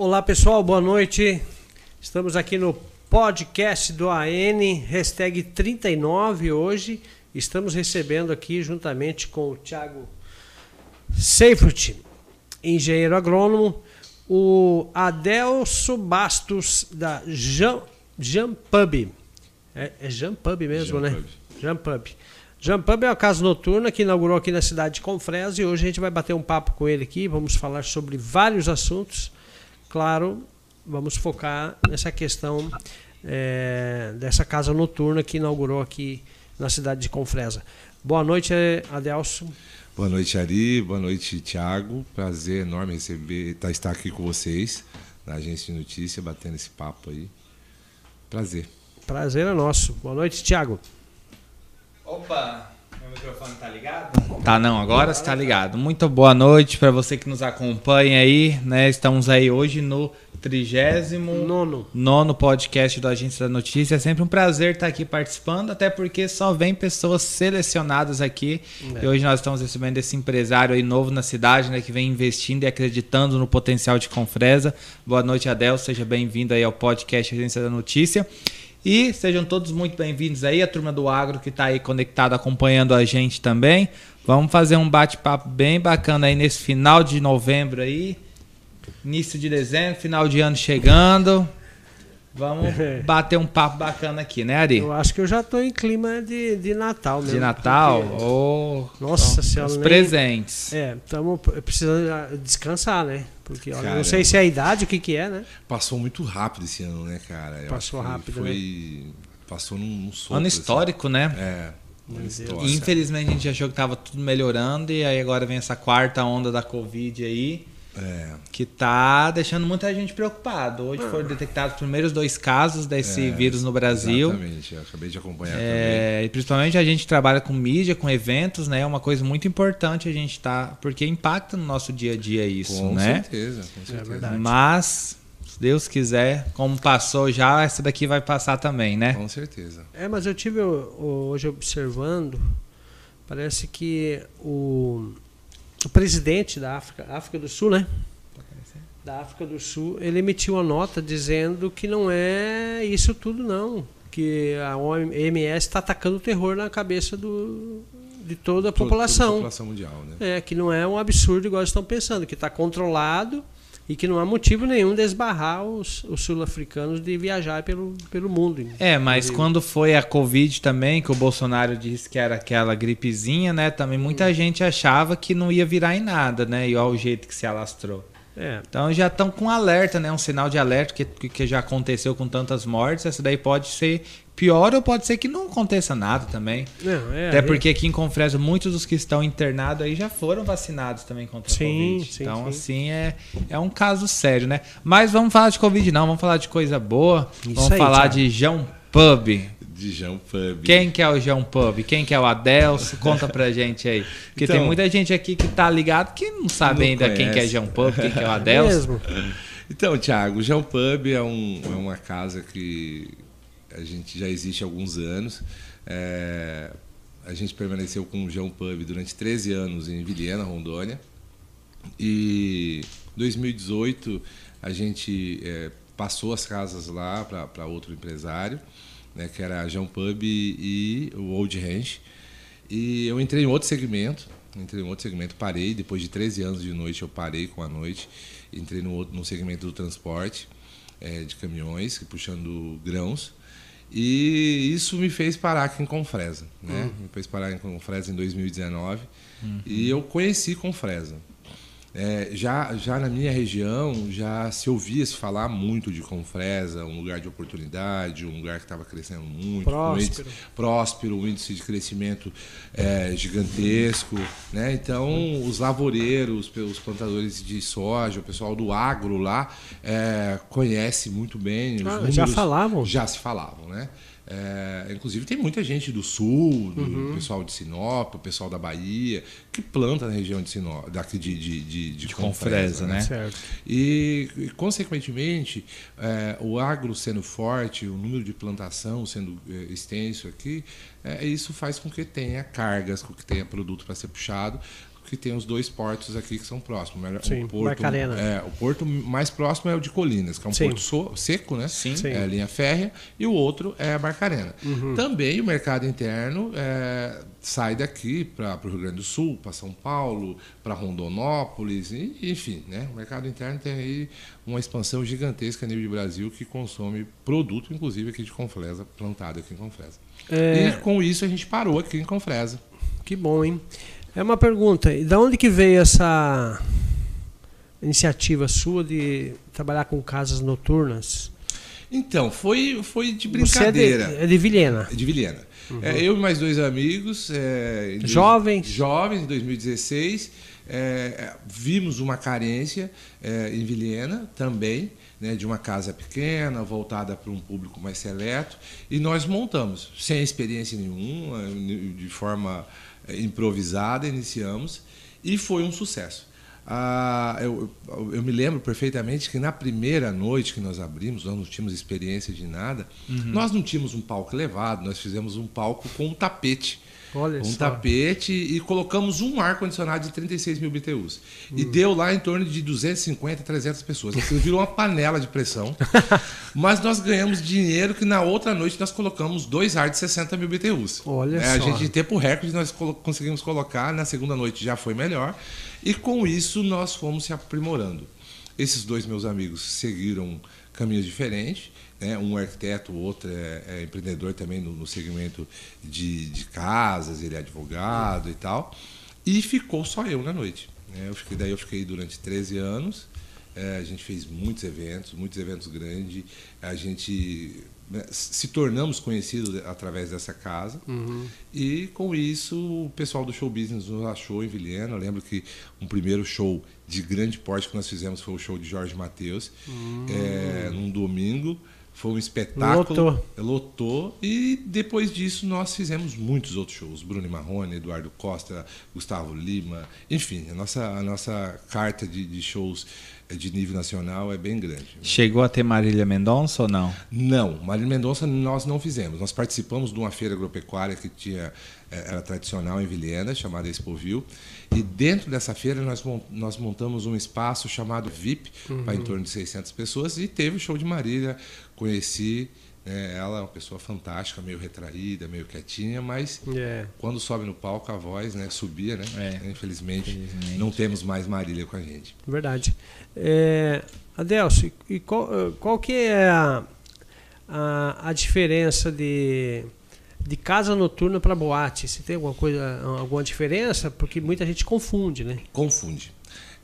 Olá pessoal, boa noite. Estamos aqui no podcast do AN, hashtag 39 hoje. Estamos recebendo aqui juntamente com o Thiago Seifert, engenheiro agrônomo, o Adelso Bastos da Jam, Jam Pub. É, é Jam Pub mesmo, Jam né? Pub. Jam Pub. Jam Pub é uma casa noturna que inaugurou aqui na cidade de Confresa e hoje a gente vai bater um papo com ele aqui. Vamos falar sobre vários assuntos. Claro, vamos focar nessa questão é, dessa casa noturna que inaugurou aqui na cidade de Confresa. Boa noite, Adelso. Boa noite, Ari. Boa noite, Thiago. Prazer enorme receber, tá, estar aqui com vocês na agência de notícia, batendo esse papo aí. Prazer. Prazer é nosso. Boa noite, Thiago. Opa, meu microfone tá ligado? Tá não, agora está ligado. Muito boa noite para você que nos acompanha aí, né? Estamos aí hoje no trigésimo Nono. nono podcast do Agência da Notícia. É sempre um prazer estar aqui participando, até porque só vem pessoas selecionadas aqui. É. E hoje nós estamos recebendo esse empresário aí novo na cidade, né? Que vem investindo e acreditando no potencial de Confresa. Boa noite, Adel. Seja bem-vindo aí ao podcast Agência da Notícia. E sejam todos muito bem-vindos aí, a turma do Agro que está aí conectada acompanhando a gente também. Vamos fazer um bate-papo bem bacana aí nesse final de novembro aí. Início de dezembro, final de ano chegando. Vamos bater um papo bacana aqui, né, Ari? Eu acho que eu já estou em clima de, de Natal mesmo. De Natal? porque- Oh, Nossa ó, Senhora, Os nem- presentes. É, estamos precisando ah, descansar, né? Porque olha, não Caramba. sei se é a idade, o que, que é, né? Passou muito rápido esse ano, né, cara? Eu Passou rápido, Foi. Passou num, num sopro, Ano assim. histórico, né? É. Infelizmente a gente achou que tava tudo melhorando e aí agora vem essa quarta onda da Covid aí. É. que tá deixando muita gente preocupado. Hoje foram detectados os primeiros dois casos desse É, vírus no Brasil. Exatamente. Eu acabei de acompanhar também. É, e principalmente a gente trabalha com mídia, com eventos, né? É uma coisa muito importante a gente tá, porque impacta no nosso dia a dia isso, Com né? certeza, com certeza. verdade. Mas se Deus quiser, como passou já, essa daqui vai passar também, né? Com certeza. É, mas eu tive hoje observando, parece que o, o presidente da África, África do Sul, né? Da África do Sul, ele emitiu uma nota dizendo que não é isso tudo não, que a OMS está atacando o terror na cabeça do, de toda a Toda- toda população. a população mundial, né? É, que não é um absurdo igual eles estão pensando, que está controlado e que não há motivo nenhum de esbarrar os, os sul-africanos de viajar pelo, pelo mundo. É, mas Inclusive. quando foi a Covid também, que o Bolsonaro disse que era aquela gripezinha, né? Também muita gente achava que não ia virar em nada, né? E olha o jeito que se alastrou. É, Então já estão com alerta, né? Um sinal de alerta que, que- já aconteceu com tantas mortes. Essa daí pode ser pior ou pode ser que não aconteça nada também. não, é, Até é- porque aqui em Confresa muitos dos que estão internados aí já foram vacinados também contra a Sim, Covid. sim, então sim. assim é, é um caso sério, né? Mas vamos falar de Covid não, vamos falar de coisa boa. Isso vamos aí, falar Thiago. de João Pub. De Jean Pub. Quem que é o João Pub? Quem que é o Adelso? Conta pra gente aí. Porque Então- tem muita gente aqui que tá ligado que não sabe Não ainda quem que é conhece. João Pub, quem que é o Adelso. mesmo. Então, Thiago, o Jean Pub é, um- é uma casa que a gente já existe há alguns anos. É, a gente permaneceu com o Jean Pub durante 13 anos em Vilhena, Rondônia. E em 2018 a gente é, passou as casas lá para outro empresário, né, que era a Jean Pub e o Old Ranch. E eu entrei em outro segmento, entrei em outro segmento, parei, depois de 13 anos de noite eu parei com a noite, entrei no, outro, no segmento do transporte eh, de caminhões, puxando grãos, e isso me fez parar aqui em Confresa, né? Me fez parar em Confresa em 2019, e eu conheci Confresa. É, já, já na minha região, já se ouvia se falar muito de Confresa, um lugar de oportunidade, um lugar que estava crescendo muito, Próspero. índice- próspero, um índice de crescimento é, gigantesco. Né? Então, os lavoureiros, os plantadores de soja, o pessoal do agro lá, é, conhece muito bem. os Ah, já números falavam? Já se falavam, né? É, inclusive tem muita gente do sul, do Uhum. pessoal de Sinop, o pessoal da Bahia, que planta na região de Sinop, daqui de, de, de, de Confresa, né? Certo. E, e, consequentemente, eh, o agro sendo forte, o número de plantação sendo eh, extenso aqui, eh, isso faz com que tenha cargas, com que tenha produto para ser puxado, que tem os dois portos aqui que são próximos. Sim, o porto, é, o porto mais próximo é o de Colinas, que é um Sim. porto so- seco, né? Sim. Sim. É a linha férrea, e o outro é a Barcarena. Também o mercado interno é, sai daqui para o Rio Grande do Sul, para São Paulo, para Rondonópolis, e, enfim, né? O mercado interno tem aí uma expansão gigantesca a nível de Brasil que consome produto, inclusive aqui de Confresa, plantado aqui em Confresa. É, E com isso a gente parou aqui em Confresa. que bom, hein? É uma pergunta. E da onde que veio essa iniciativa sua de trabalhar com casas noturnas? Então, foi, foi de Você é de, brincadeira. é de Vilhena. De Vilhena. É, eu e mais dois amigos. é, em dois- Jovens? Jovens, em 2016. é, vimos uma carência é, em Vilhena também, né, de uma casa pequena, voltada para um público mais seleto. E nós montamos, sem experiência nenhuma, de forma é, improvisada, iniciamos. E foi um sucesso. Ah, eu, eu- me lembro perfeitamente que na primeira noite que nós abrimos, nós não tínhamos experiência de nada, nós não tínhamos um palco elevado, nós fizemos um palco com um tapete. Olha um só. tapete e colocamos um ar-condicionado de 36 mil BTUs. E Hum. deu lá em torno de 250, 300 pessoas. Aquilo virou uma panela de pressão. Mas nós ganhamos dinheiro que na outra noite nós colocamos dois ar de 60 mil BTUs. Olha É, A só. gente, em tempo recorde, nós colo- conseguimos colocar. Na segunda noite já foi melhor. E com isso nós fomos se aprimorando. Esses dois meus amigos seguiram caminhos diferentes. Né? Um arquiteto, o outro é, é empreendedor também no, no segmento de, de casas, ele é advogado e tal. E ficou só eu na noite. né? Eu fiquei, daí eu fiquei durante 13 anos. É, a gente fez muitos eventos, muitos eventos grandes. A gente né, se tornamos conhecidos através dessa casa. E com isso o pessoal do show business nos achou em Vilhena. Eu lembro que um primeiro show de grande porte que nós fizemos foi o show de Jorge Matheus, é, num domingo. Foi um espetáculo. Lotou. Lotou. E depois disso nós fizemos muitos outros shows. Bruno e Marrone, Eduardo Costa, Gustavo Lima. Enfim, a nossa, a nossa carta de, de shows eh, de nível nacional é bem grande. Chegou a ter Marília Mendonça ou não? Não, Marília Mendonça nós não fizemos. Nós participamos de uma feira agropecuária que tinha, eh, era tradicional em Vilhena, chamada Expovil. E dentro dessa feira nós, nós montamos um espaço chamado VIP, para em torno de 600 pessoas. E teve o show de Marília. Conheci né, ela, é uma pessoa fantástica, meio retraída, meio quietinha, mas É. quando sobe no palco a voz né, subia, né? É. Infelizmente, Infelizmente. não temos mais Marília com a gente. Verdade. É, Adelso, e qual, qual que é a, a, a diferença de, de casa noturna para boate? Se tem alguma coisa, alguma diferença? Porque muita gente confunde, né? Confunde.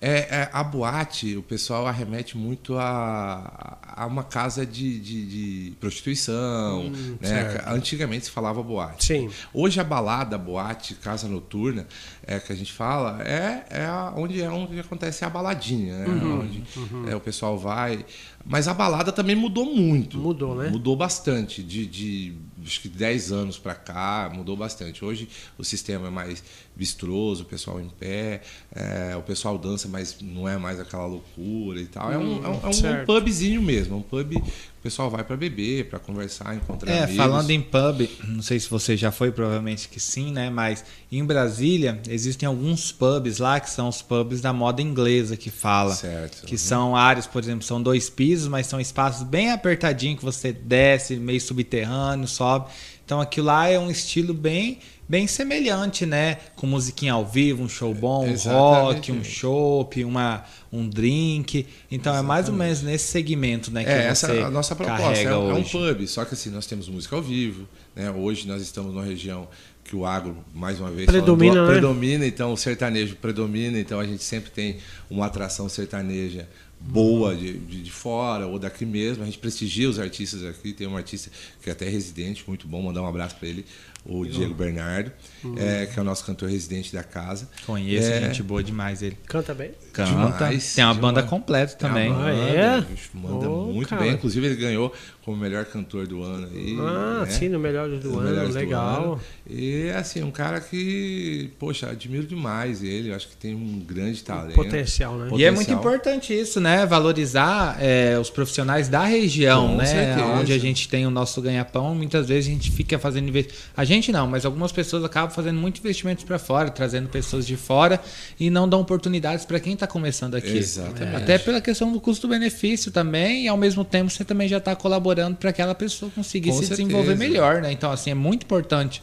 É, é, a boate, o pessoal arremete muito a, a uma casa de, de- de prostituição. né? certo. Antigamente se falava boate. Sim. Hoje a balada, a boate, casa noturna, é que a gente fala, é, é onde é onde acontece a baladinha, né? Uhum, onde é, o pessoal vai. Mas a balada também mudou muito. Mudou, né? Mudou bastante. De, de acho que 10 anos para cá, mudou bastante. Hoje o sistema é mais vistroso, o pessoal em pé, é, o pessoal dança, mas não é mais aquela loucura e tal. É um, é um- é um pubzinho mesmo, é um pub. O pessoal vai para beber, para conversar, encontrar É, amigos. falando em pub, não sei se você já foi, provavelmente que sim, né? Mas em Brasília existem alguns pubs lá que são os pubs da moda inglesa que fala. Certo. Que são áreas, por exemplo, são dois pisos, mas são espaços bem apertadinhos que você desce, meio subterrâneo, sobe. Então aquilo lá é um estilo bem bem semelhante, né? Com musiquinha ao vivo, um show bom, um Exatamente. rock, um chopp, uma um drink. Então é mais ou menos nesse segmento, né, que É, essa é a nossa proposta. É, um- é um pub, só que assim, nós temos música ao vivo. Né? Hoje nós estamos numa região que o agro, mais uma vez, Predomina, falando, né? predomina, então o sertanejo predomina, então a gente sempre tem uma atração sertaneja boa de, de, de fora ou daqui mesmo. A gente prestigia os artistas aqui. Tem um artista que é até residente, muito bom, mandar um abraço para ele, o Diego Bernardo, é, que é o nosso cantor residente da casa. Conheço, É, gente boa demais ele. Canta bem? Canta. Demais, Tem uma demais. banda completa também. banda, Ah, é? bicho, Manda Ô, muito cara. bem. Inclusive, ele ganhou como melhor cantor do ano. Aí, Ah, né? sim, no Melhores do Os Ano, melhores do legal. ano. E assim, um cara que, poxa, admiro demais ele. Eu acho que tem um grande talento. Potencial, né? Pot- E é muito potencial. importante isso, né? Valorizar é, os profissionais da região, Com né? certeza. Onde a gente tem o nosso ganha-pão, muitas vezes a gente fica fazendo. A gente gente não, mas algumas pessoas acabam fazendo muito investimentos para fora, trazendo pessoas de fora e não dão oportunidades para quem está começando aqui. Exatamente. Até pela questão do custo-benefício também, e ao mesmo tempo você também já está colaborando para aquela pessoa conseguir Com se certeza. desenvolver melhor, né? Então, assim, é muito importante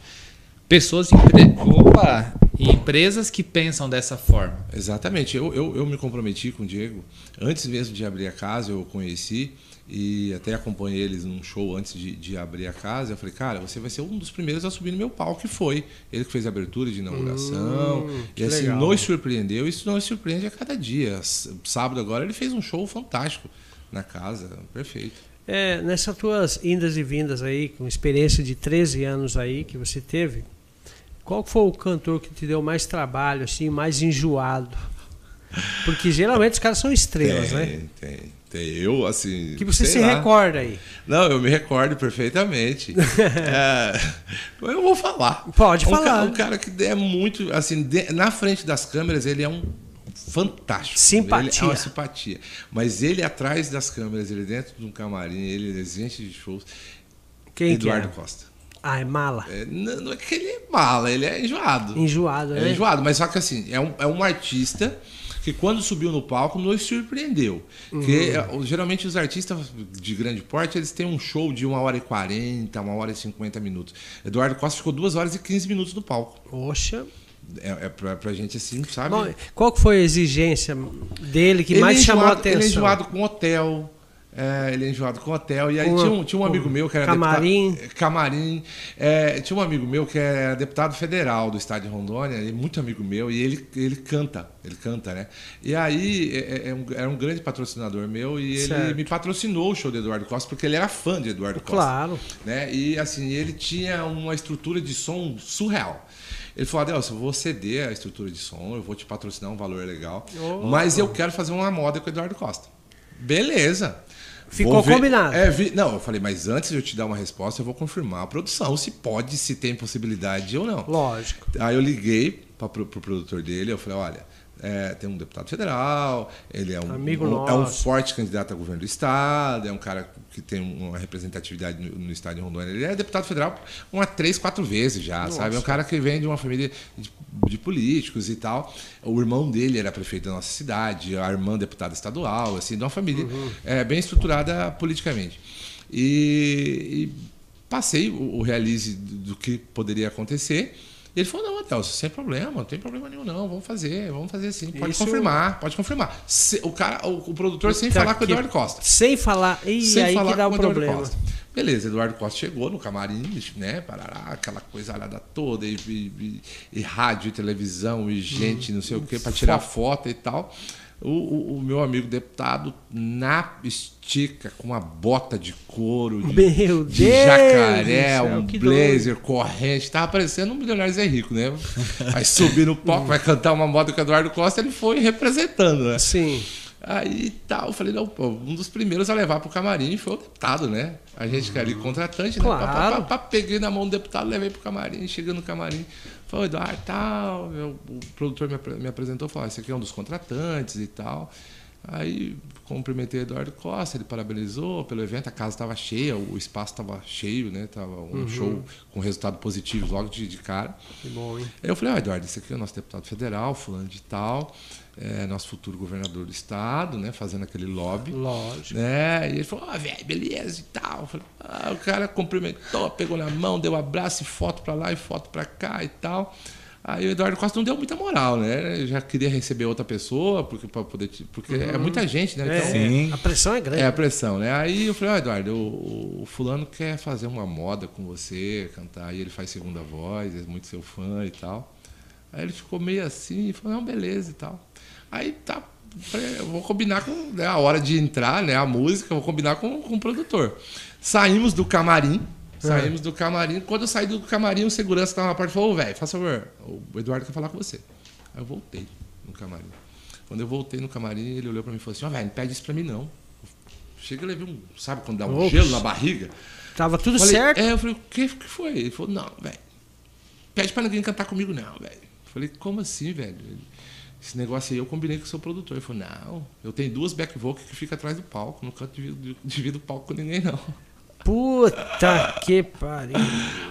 pessoas e empre... Opa! e empresas que pensam dessa forma. Exatamente. Eu, eu, eu me comprometi com o Diego. Antes mesmo de abrir a casa, eu o conheci e até acompanhei eles num show antes de, de abrir a casa. Eu falei, cara, você vai ser um dos primeiros a subir no meu palco, que foi. Ele que fez a abertura de inauguração. Hum, e assim, legal. nos surpreendeu. Isso nos surpreende a cada dia. Sábado agora ele fez um show fantástico na casa. Perfeito. É, nessas tuas indas e vindas aí, com experiência de 13 anos aí que você teve, qual foi o cantor que te deu mais trabalho, assim, mais enjoado? Porque geralmente os caras são estrelas, tem, né? tem, tem. Eu, assim. Que você se lá. recorda aí. Não, eu me recordo perfeitamente. É, eu vou falar. Pode um falar. Cara, um cara que é muito, assim, de- na frente das câmeras, ele é um fantástico. Simpatia. Ele é uma simpatia. Mas ele atrás das câmeras, ele dentro de um camarim, ele é gente de shows. Quem Eduardo que é? Costa. Ah, é mala. É, não, não é que ele é mala, ele é enjoado. Enjoado, É né? enjoado, mas só que assim, é um, é um artista que quando subiu no palco nos surpreendeu. Porque Uhum. é, geralmente os artistas de grande porte, eles têm um show de 1 hora e 40, 1 hora e 50 minutos. Eduardo Costa ficou 2 horas e 15 minutos no palco. Poxa. É, é pra, pra gente assim, sabe? Bom, qual que foi a exigência dele que Ele mais é chamou a enjoado- atenção? Ele é enjoado com hotel. É, ele é enjoado com hotel. E aí tinha, um, tinha um amigo meu que era camarim. deputado. Camarim. É, tinha um amigo meu que era deputado federal do estado de Rondônia, ele é muito amigo meu, e ele, ele canta. Ele canta, né? E aí é, é- é um, era um grande patrocinador meu e ele Certo. me patrocinou o show do Eduardo Costa, porque ele era fã de Eduardo Costa Claro. né? E assim, ele tinha uma estrutura de som surreal. Ele falou, Adelson, eu vou ceder a estrutura de som, eu vou te patrocinar um valor legal, Oh. mas eu quero fazer uma moda com o Eduardo Costa. Beleza. Ficou ver- combinado. É, vi- Não, eu falei, mas antes de eu te dar uma resposta, eu vou confirmar a produção, se pode, se tem possibilidade ou não. Lógico. Aí eu liguei para pro, pro produtor dele, eu falei, olha, é, tem um deputado federal, ele é um, Amigo um- é um forte candidato a governo do estado, é um cara que tem uma representatividade no, no estado de Rondônia. Ele é deputado federal uma três, quatro vezes já, sabe? É um cara que vem de uma família de, de políticos e tal. O irmão dele era prefeito da nossa cidade, a irmã deputada estadual, assim, de uma família Uhum. é, bem estruturada politicamente. E, e passei o, o realize do, do que poderia acontecer. Ele falou, não, Adelson, sem problema, não tem problema nenhum, não. Vamos fazer, vamos fazer sim. Pode Isso- confirmar, pode confirmar. Se- o cara, o, o produtor sem Tá falar com o. Eduardo Costa. Sem falar. E Sem aí falar que dá com o Eduardo problema. Costa. Beleza, Eduardo Costa chegou no camarim, né? Parará, aquela coisa alada toda, e, e- e- e rádio, e televisão, e gente, não sei o quê, para tirar foto e tal. O, o- o meu amigo deputado, na estica, com uma bota de couro, de, de jacaré, céu, um blazer, corrente, tava parecendo um milionário Zé Rico, né? Vai subir no palco, vai cantar uma moda com o Eduardo Costa, ele foi representando, né? Sim. Aí tal, eu falei, não, pô, um dos primeiros a levar pro camarim foi o deputado, né? A gente que era ali contratante, né? Claro. Pá, pá, pá, pá, peguei na mão do deputado, levei pro camarim, chegando no camarim. Falei, Eduardo, tal. eu- o produtor me, me apresentou, falou, "Ah, esse aqui é um dos contratantes e tal. Aí cumprimentei o Eduardo Costa, ele parabenizou pelo evento, a casa estava cheia, o espaço estava cheio, né? Tava um show com resultado positivo logo de, de cara. Que bom, hein? Aí eu falei, ah, Eduardo, esse aqui é o nosso deputado federal, fulano de tal, é nosso futuro governador do estado, né? Fazendo aquele lobby. Lógico. Né? E ele falou, ah, velho, beleza e tal. Falei, ah, o cara cumprimentou, pegou na mão, deu um abraço e foto pra lá e foto pra cá e tal. Aí o Eduardo Costa não deu muita moral, né? Eu já queria receber outra pessoa, porque, pra poder, porque é muita gente, né? É, Então, Sim. A pressão é grande. é a pressão, né? Aí eu falei, ó, Eduardo, o, o fulano quer fazer uma moda com você, cantar, e ele faz segunda voz, é muito seu fã e tal. Aí ele ficou meio assim e falou, não, beleza e tal. Aí tá, eu vou combinar com né, a hora de entrar, né? A música, eu vou combinar com, com o produtor. Saímos do camarim. Saímos do camarim. Quando eu saí do camarim, o segurança estava na porta e falou: "Ô, velho, faça favor, o Eduardo quer falar com você. Aí eu voltei no camarim. Quando eu voltei no camarim, ele olhou para mim e falou assim: Ó, velho, não pede isso para mim não. Chega e levei um, sabe quando dá um Ops. gelo na barriga? Tava tudo Falei, certo. É, eu falei, o que, que foi? Ele falou, não, velho. Pede pra ninguém cantar comigo, não, velho. Falei, como assim, velho? Ele, Esse negócio aí eu combinei com o seu produtor. Ele falou, não, eu tenho duas back vocals que ficam atrás do palco, não canto divido, o palco com ninguém, não. Puta que pariu.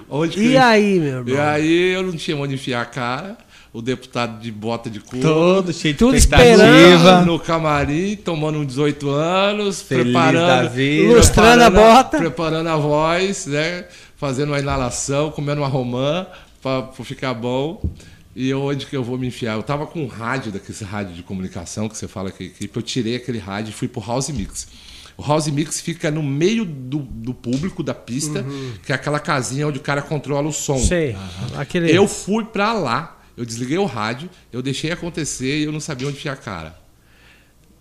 Onde E que- aí, meu E irmão? aí eu não tinha onde enfiar a cara. O deputado de bota de couro. Todo cheio de Tudo expectativa. esperando. no camarim, tomando uns 18 anos, Feliz da preparando, vida. Lustrando a bota. preparando a voz, né? Fazendo uma inalação, comendo uma romã para ficar bom. E onde que eu vou me enfiar? Eu tava com um rádio, daquele rádio de comunicação que você fala que equipe, eu tirei aquele rádio e fui pro House Mix. O House Mix fica no meio do, do público, da pista, que é aquela casinha onde o cara controla o som. Sei. Aquele. Eu fui pra lá, eu desliguei o rádio, eu deixei acontecer e eu não sabia onde enfiar a cara.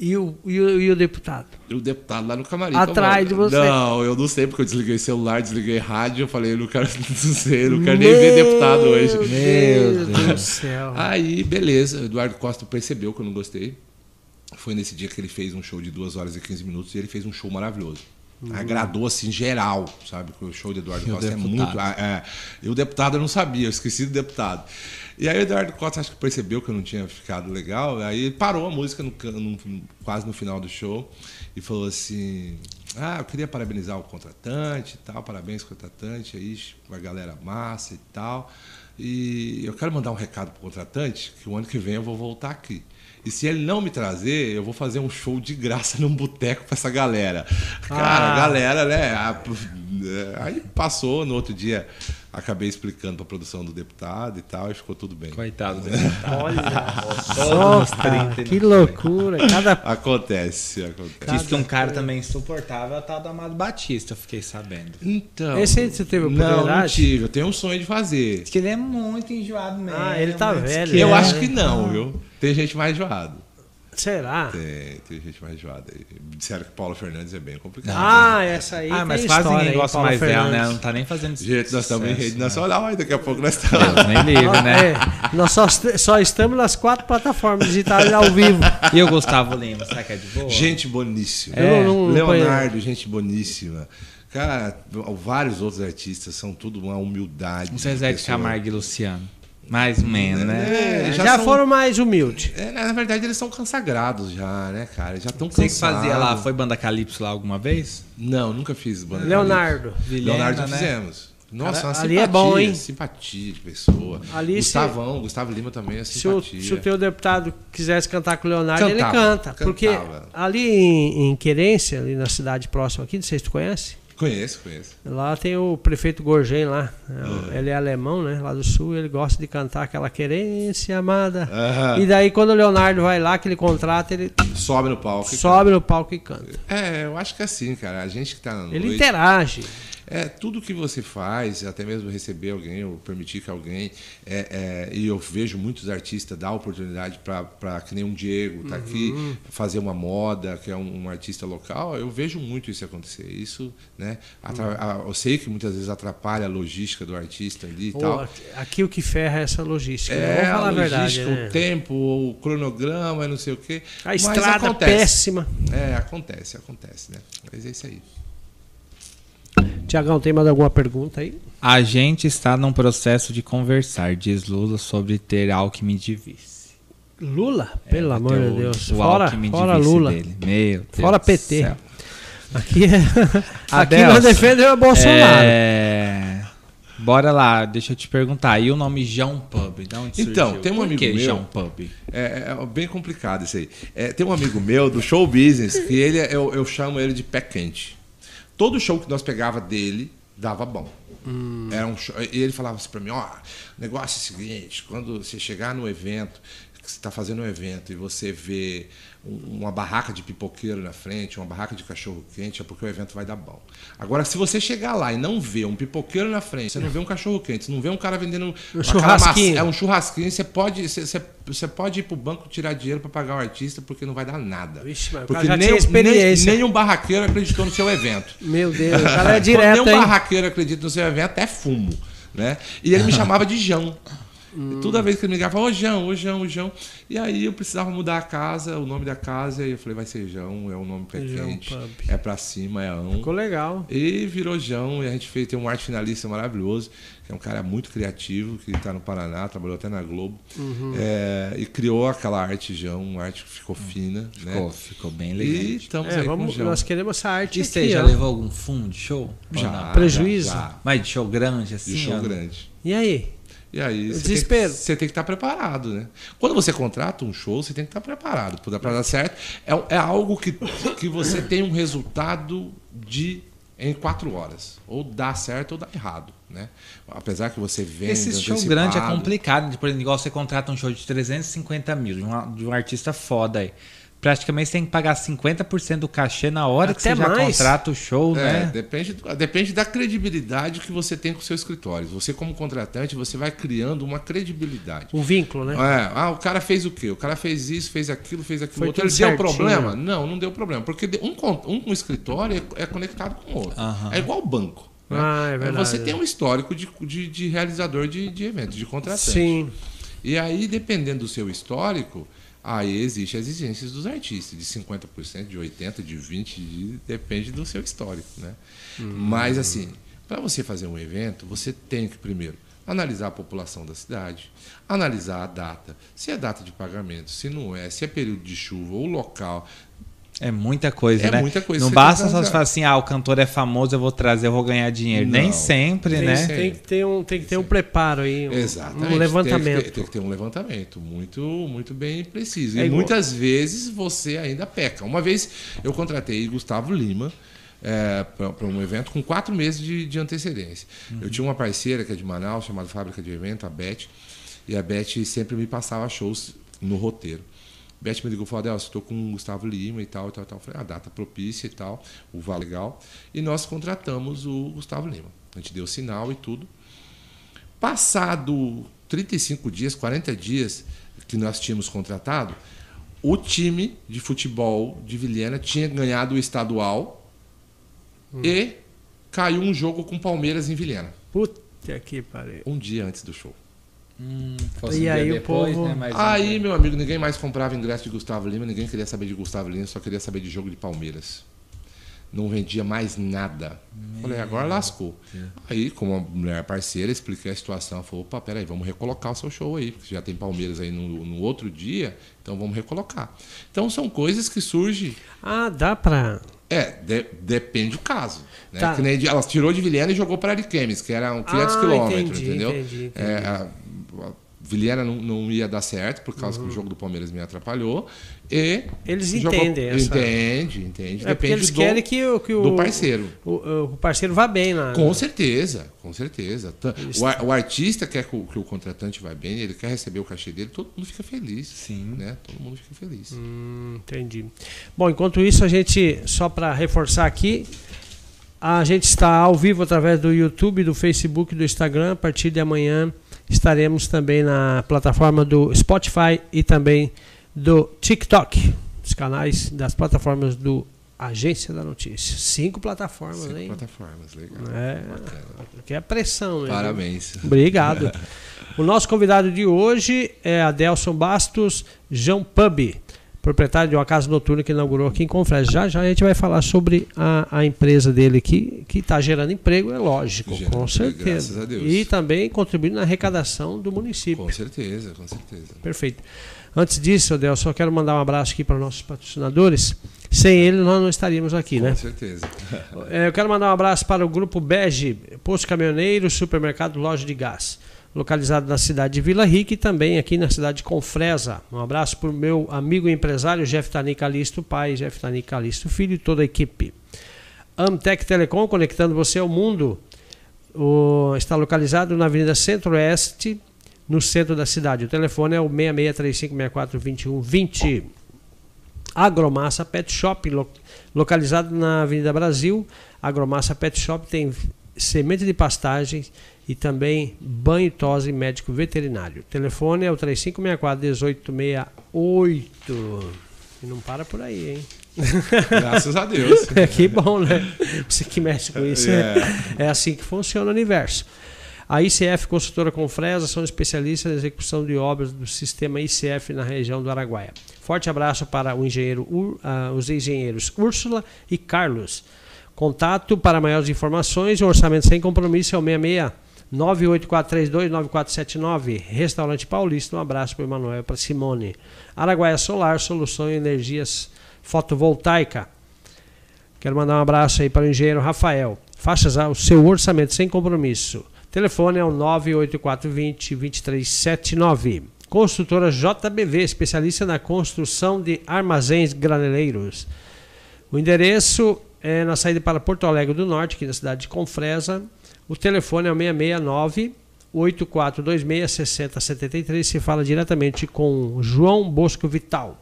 E, o, e, o, e o deputado? E o deputado lá no camarim. Atrás tomando. de você. Não, eu não sei porque eu desliguei celular, desliguei rádio, eu falei, eu não quero, não sei, não quero nem ver deputado hoje. Meu Deus do céu. Aí, beleza, Eduardo Costa percebeu que eu não gostei. Foi nesse dia que ele fez um show de 2 horas e 15 minutos e ele fez um show maravilhoso. Agradou assim geral, sabe? O show de Eduardo E Costa é muito. ah, é. E o deputado eu não sabia, eu esqueci do deputado. E aí o Eduardo Costa acho que percebeu que eu não tinha ficado legal, aí parou a música no no- quase no final do show e falou assim: Ah, eu queria parabenizar o contratante e tal, parabéns, contratante, aí, a galera massa e tal. E eu quero mandar um recado pro contratante que o ano que vem eu vou voltar aqui. E se ele não me trazer, eu vou fazer um show de graça num boteco pra essa galera. Cara, Ah. a galera, né? é, aí passou, no outro dia acabei explicando pra produção do deputado e tal, e ficou tudo bem. Coitado do deputado. Olha só, os cara, 30 ele que loucura. Cada Acontece, acontece. Diz que um cara também insuportável é o tal do Amado Batista, eu fiquei sabendo. Então. Esse aí você teve Não, não oportunidade? tive. Eu tenho um sonho de fazer. Diz que ele é muito enjoado mesmo. Ah, ele tá velho, que Eu É. acho que não, viu? Tem gente mais enjoada. Será? Tem, tem gente mais enjoada. aí. Disseram que Paula Fernandes é bem complicado. Ah, essa aí. Ah, mas tem quase história, ninguém gosta mais dela, né? Não tá nem fazendo Gente, nós estamos em rede né? nacional e daqui a pouco nós estamos. Deus nem livre, né? É, nós só, só estamos nas quatro plataformas digitais ao vivo. E o Gustavo Lima, será que é de boa? Gente boníssima. Eu não- não Leonardo, gente boníssima. Cara, vários outros artistas são tudo uma humildade. Um Zezé de. Camargo e Luciano. Mais ou menos, né? É, já já são- foram mais humildes. É, na verdade, eles são consagrados já, né, cara? Já estão Você cansados. que fazia lá, foi Banda Calypso lá alguma vez? Não, nunca fiz banda. Leonardo. Leonardo já Vilhena, né? fizemos. Nossa, Cara, uma ali simpatia, é bom, hein? simpatia de pessoa. Ali Gustavão, Gustavo Lima também é Se o, simpatia. se o teu deputado quisesse cantar com o Leonardo, ele Cantava, canta. Porque cantava. ali em, em Querência, ali na cidade próxima aqui, não sei se tu conhece, Conheço, conheço. lá tem o prefeito Gorgen lá. É. Ele é alemão, né? Lá do sul, ele gosta de cantar aquela querência amada. Aham. E daí quando o Leonardo vai lá, que ele contrata, ele Sobe no palco. sobe no palco e canta. canta. É, eu acho que é assim, cara. A gente que tá na Ele noite... interage. É, tudo que você faz, até mesmo receber alguém ou permitir que alguém. é, é, e eu vejo muitos artistas dar oportunidade para que nem um Diego tá aqui, fazer uma moda, que é um, um artista local. Eu vejo muito isso acontecer. Isso, né? a- eu sei que muitas vezes atrapalha a logística do artista ali e tal. aqui, o que ferra é essa logística. né? É, Vamos falar a, a verdade. logística, né? o tempo, o cronograma, não sei o quê. A estrada acontece. péssima. É, acontece, acontece, né? Mas é isso aí. Tiagão, tem mais alguma pergunta aí? A gente está num processo de conversar, diz Lula, sobre ter Alckmin de vice. Lula? É, Pelo amor de Deus. O Fora, Alckmin fora de vice Lula. dele. Meu Deus Fora PT. céu. Aqui, é... aqui nós defendemos o Bolsonaro. É... Bora lá, deixa eu te perguntar. E o nome João Pub? De onde Então, surgiu? tem um Por amigo que meu- João Pub? É, é bem complicado isso aí. É, tem um amigo meu do show business que ele, é- eu, eu chamo ele de pé quente. Todo show que nós pegava dele dava bom. Era um show- e ele falava assim pra mim: ó, o negócio é o seguinte, quando você chegar no evento, que você está fazendo um evento e você vê uma barraca de pipoqueiro na frente, uma barraca de cachorro quente, é porque o evento vai dar bom. Agora, se você chegar lá e não ver um pipoqueiro na frente, você não vê um cachorro quente, você não vê um cara vendendo Um churrasquinho. massa- é um churrasquinho, você pode, você, você- pode ir pro banco tirar dinheiro para pagar o artista porque não vai dar nada. Vixe, mas porque nem, experiência. Nem, nem um barraqueiro acreditou no seu evento. Meu Deus, o cara é Quando direto, nem um barraqueiro acredita no seu evento, é fumo. Né? E ele me chamava de Jão. Hum. Toda vez que ele me ligava, ô João, ô João, ô João. E aí eu precisava mudar a casa, o nome da casa, e eu falei, vai ser João, é um nome pé quente, é pra cima, é ão. Ficou legal. E virou João, e a gente fez, tem um arte finalista maravilhoso, que é um cara muito criativo, que está no Paraná, trabalhou até na Globo. Uhum. É, e criou aquela arte João, uma arte que ficou fina. Ficou, né? ficou bem legal. E estamos é, aí vamos, com o João. Nós queremos essa arte E aqui, você já ó. levou algum fundo de show? Já? Prejuízo? já, já. Mas de show grande, assim? De show ó? grande. E aí? E aí, você tem, que, você tem que estar preparado, né? Quando você contrata um show, você tem que estar preparado para dar certo. É, é algo que, que você tem um resultado de em quatro horas. Ou dá certo ou dá errado, né? Apesar que você vende Esse show grande é complicado. Por exemplo, igual você contrata um show de 350 mil de um, de um artista foda aí. Praticamente você tem que pagar 50% do cachê na hora que Até você já mais. contrata o show, É, né? depende, depende da credibilidade que você tem com o seu escritório. Você, como contratante, você vai criando uma credibilidade. Um vínculo, né? É, ah, o cara fez o quê? O cara fez isso, fez aquilo, fez aquilo Foi outro. Ele deu problema? Não, não deu problema. Porque um, um, um escritório é, é conectado com o outro. Aham. É igual o banco. né? Ah, é verdade. Você tem um histórico de, de, de realizador de, de eventos, de contratante. Sim. E aí, dependendo do seu histórico, aí existe as exigências dos artistas, de 50%, de 80%, de 20%, de- depende do seu histórico. Né? Mas, assim, para você fazer um evento, você tem que, primeiro, analisar a população da cidade, analisar a data, se é data de pagamento, se não é, se é período de chuva, ou local. É muita coisa, É né? muita coisa Não basta só falar assim, ah, o cantor é famoso, eu vou trazer, eu vou ganhar dinheiro. Nem Não. sempre, Tem, né? tem que ter um, tem que ter um preparo aí, um, Exatamente. um levantamento. Tem que, ter, tem que ter um levantamento muito, muito bem preciso. É e igual- muitas vezes você ainda peca. Uma vez eu contratei Gustavo Lima para um evento com quatro meses de, de antecedência. Eu tinha uma parceira que é de Manaus, chamada Fábrica de Evento, a Beth, e a Beth sempre me passava shows no roteiro. Beth me ligou e falou, Adelson, estou com o Gustavo Lima e tal, e tal, e tal. Eu falei, a data propícia e tal, o vale legal. E nós contratamos o Gustavo Lima. A gente deu sinal e tudo. Passado 35 dias, 40 dias que nós tínhamos contratado, o time de futebol de Vilhena tinha ganhado o estadual e caiu um jogo com Palmeiras em Vilhena, Puta que pariu. um dia antes do show. Hum, E um aí o povo- né, mais um Aí, dia. meu amigo, ninguém mais comprava ingresso de Gustavo Lima, ninguém queria saber de Gustavo Lima, só queria saber de jogo de Palmeiras. Não vendia mais nada. Falei, agora lascou. Aí, como uma mulher parceira, expliquei a situação. Falou, opa, peraí, vamos recolocar o seu show aí, porque já tem Palmeiras aí no, no outro dia, então vamos recolocar. Então são coisas que surgem. Ah, dá pra. É, de- depende do caso. Né? Tá. Que nem ela tirou de Vilhena e jogou para Ariquemes, que era um 500 Ah, quilômetros, entendi, entendeu? entendi, entendi. É, a Vilhena não, não ia dar certo, por causa Uhum. que o jogo do Palmeiras me atrapalhou. E Eles entendem essa. Entende, entende. É Depende eles do, querem que, o- que o, do parceiro. O, o parceiro vá bem na. Com certeza, com certeza. O, o artista quer que o, que o contratante vá bem, ele quer receber o cachê dele, todo mundo fica feliz. Sim. Né? Todo mundo fica feliz. Hum, entendi. Bom, enquanto isso, a gente, só para reforçar aqui, a gente está ao vivo através do YouTube, do Facebook, do Instagram. A partir de amanhã estaremos também na plataforma do Spotify e também do TikTok, os canais das plataformas do Agência da Notícia. Cinco plataformas, Cinco hein? plataformas, legal. É, que é pressão, né? Parabéns. Obrigado. O nosso convidado de hoje é Adelson Bastos, João Pub, proprietário de uma casa noturna que inaugurou aqui em Confresa. Já já a gente vai falar sobre a, a empresa dele aqui, que está gerando emprego, é lógico, Gerando com certeza. graças a Deus. E também contribuindo na arrecadação do município. Com certeza, com certeza. Perfeito. Antes disso, Adelson, só quero mandar um abraço aqui para nossos patrocinadores. Sem ele, nós não estaríamos aqui, né? Com certeza. É, Eu quero mandar um abraço para o Grupo Bege, Posto Caminhoneiro, Supermercado Loja de Gás, localizado na cidade de Vila Rica e também aqui na cidade de Confresa. Um abraço para o meu amigo empresário Jeff Tani Calisto, pai, Jeff Tani Calisto, filho e toda a equipe. Amtec Telecom, conectando você ao mundo. O- está localizado na Avenida Centro-Oeste, no centro da cidade. O telefone é o 6635642120. Agromassa Pet Shop, lo- localizado na Avenida Brasil. Agromassa Pet Shop tem semente de pastagens e também banho, tosse médico veterinário. O telefone é o 3564-1868. E não para por aí, hein? Graças a Deus. que bom, né? Você que mexe com isso, É. é, é assim que funciona o universo. A ICF Consultora Confresa são especialistas na execução de obras do sistema ICF na região do Araguaia. Forte abraço para o engenheiro, uh, os engenheiros Úrsula e Carlos. Contato para maiores informações, o orçamento sem compromisso é o 66 984329479. Restaurante Paulista. Um abraço para o Emanuel e para Simone. Araguaia Solar, solução em energias fotovoltaica. Quero mandar um abraço aí para o engenheiro Rafael. Faça o seu orçamento sem compromisso. Telefone é o 98420 2379. Construtora JBV, especialista na construção de armazéns graneleiros. O endereço é na saída para Porto Alegre do Norte, aqui na cidade de Confresa. O telefone é o 669 8426 6073. Se fala diretamente com João Bosco Vital.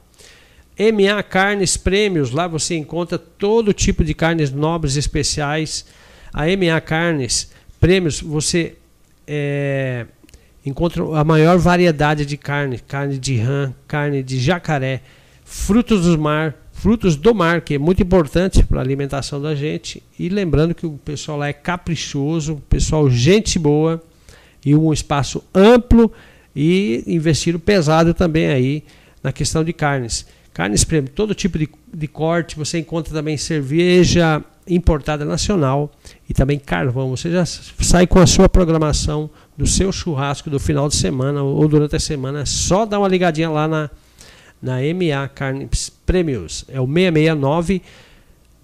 MA Carnes Prêmios, lá você encontra todo tipo de carnes nobres especiais. A MA Carnes Prêmios, você é, encontra a maior variedade de carne, carne de rã, carne de jacaré, frutos do mar, frutos do mar, que é muito importante para a alimentação da gente. E lembrando que o pessoal lá é caprichoso, pessoal gente boa e um espaço amplo e investiram pesado também aí na questão de carnes. Carnes premium, todo tipo de, de corte, você encontra também cerveja importada nacional e também carvão. Você já sai com a sua programação do seu churrasco do final de semana ou durante a semana. É só dar uma ligadinha lá na, na MA Carnes Prêmios. É o 669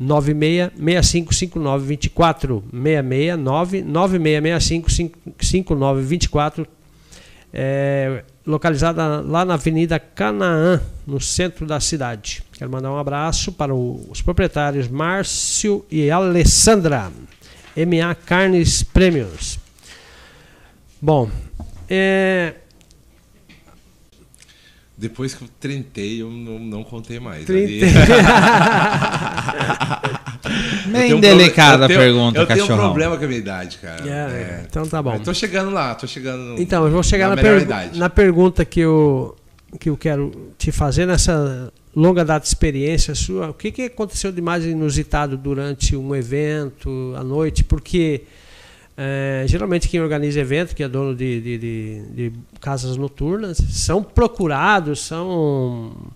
96655924 669 96655924 é, localizada lá na Avenida Canaã, no centro da cidade. Quero mandar um abraço para os proprietários Márcio e Alessandra, MA Carnes Prêmios. Bom, é, depois que eu trentei, eu não, não contei mais. Trentei. Bem delicada a pergunta, eu cachorrão. Eu tenho um problema com a minha idade, cara. Yeah, é, é. Então tá bom. Eu tô chegando lá, tô chegando Então, eu vou chegar na, na, per na pergunta que eu, que eu quero te fazer nessa longa data de experiência sua. O que, que aconteceu de mais inusitado durante um evento, à noite? Porque... É, geralmente quem organiza evento, que é dono de, de, de, de, casas noturnas, são procurados, são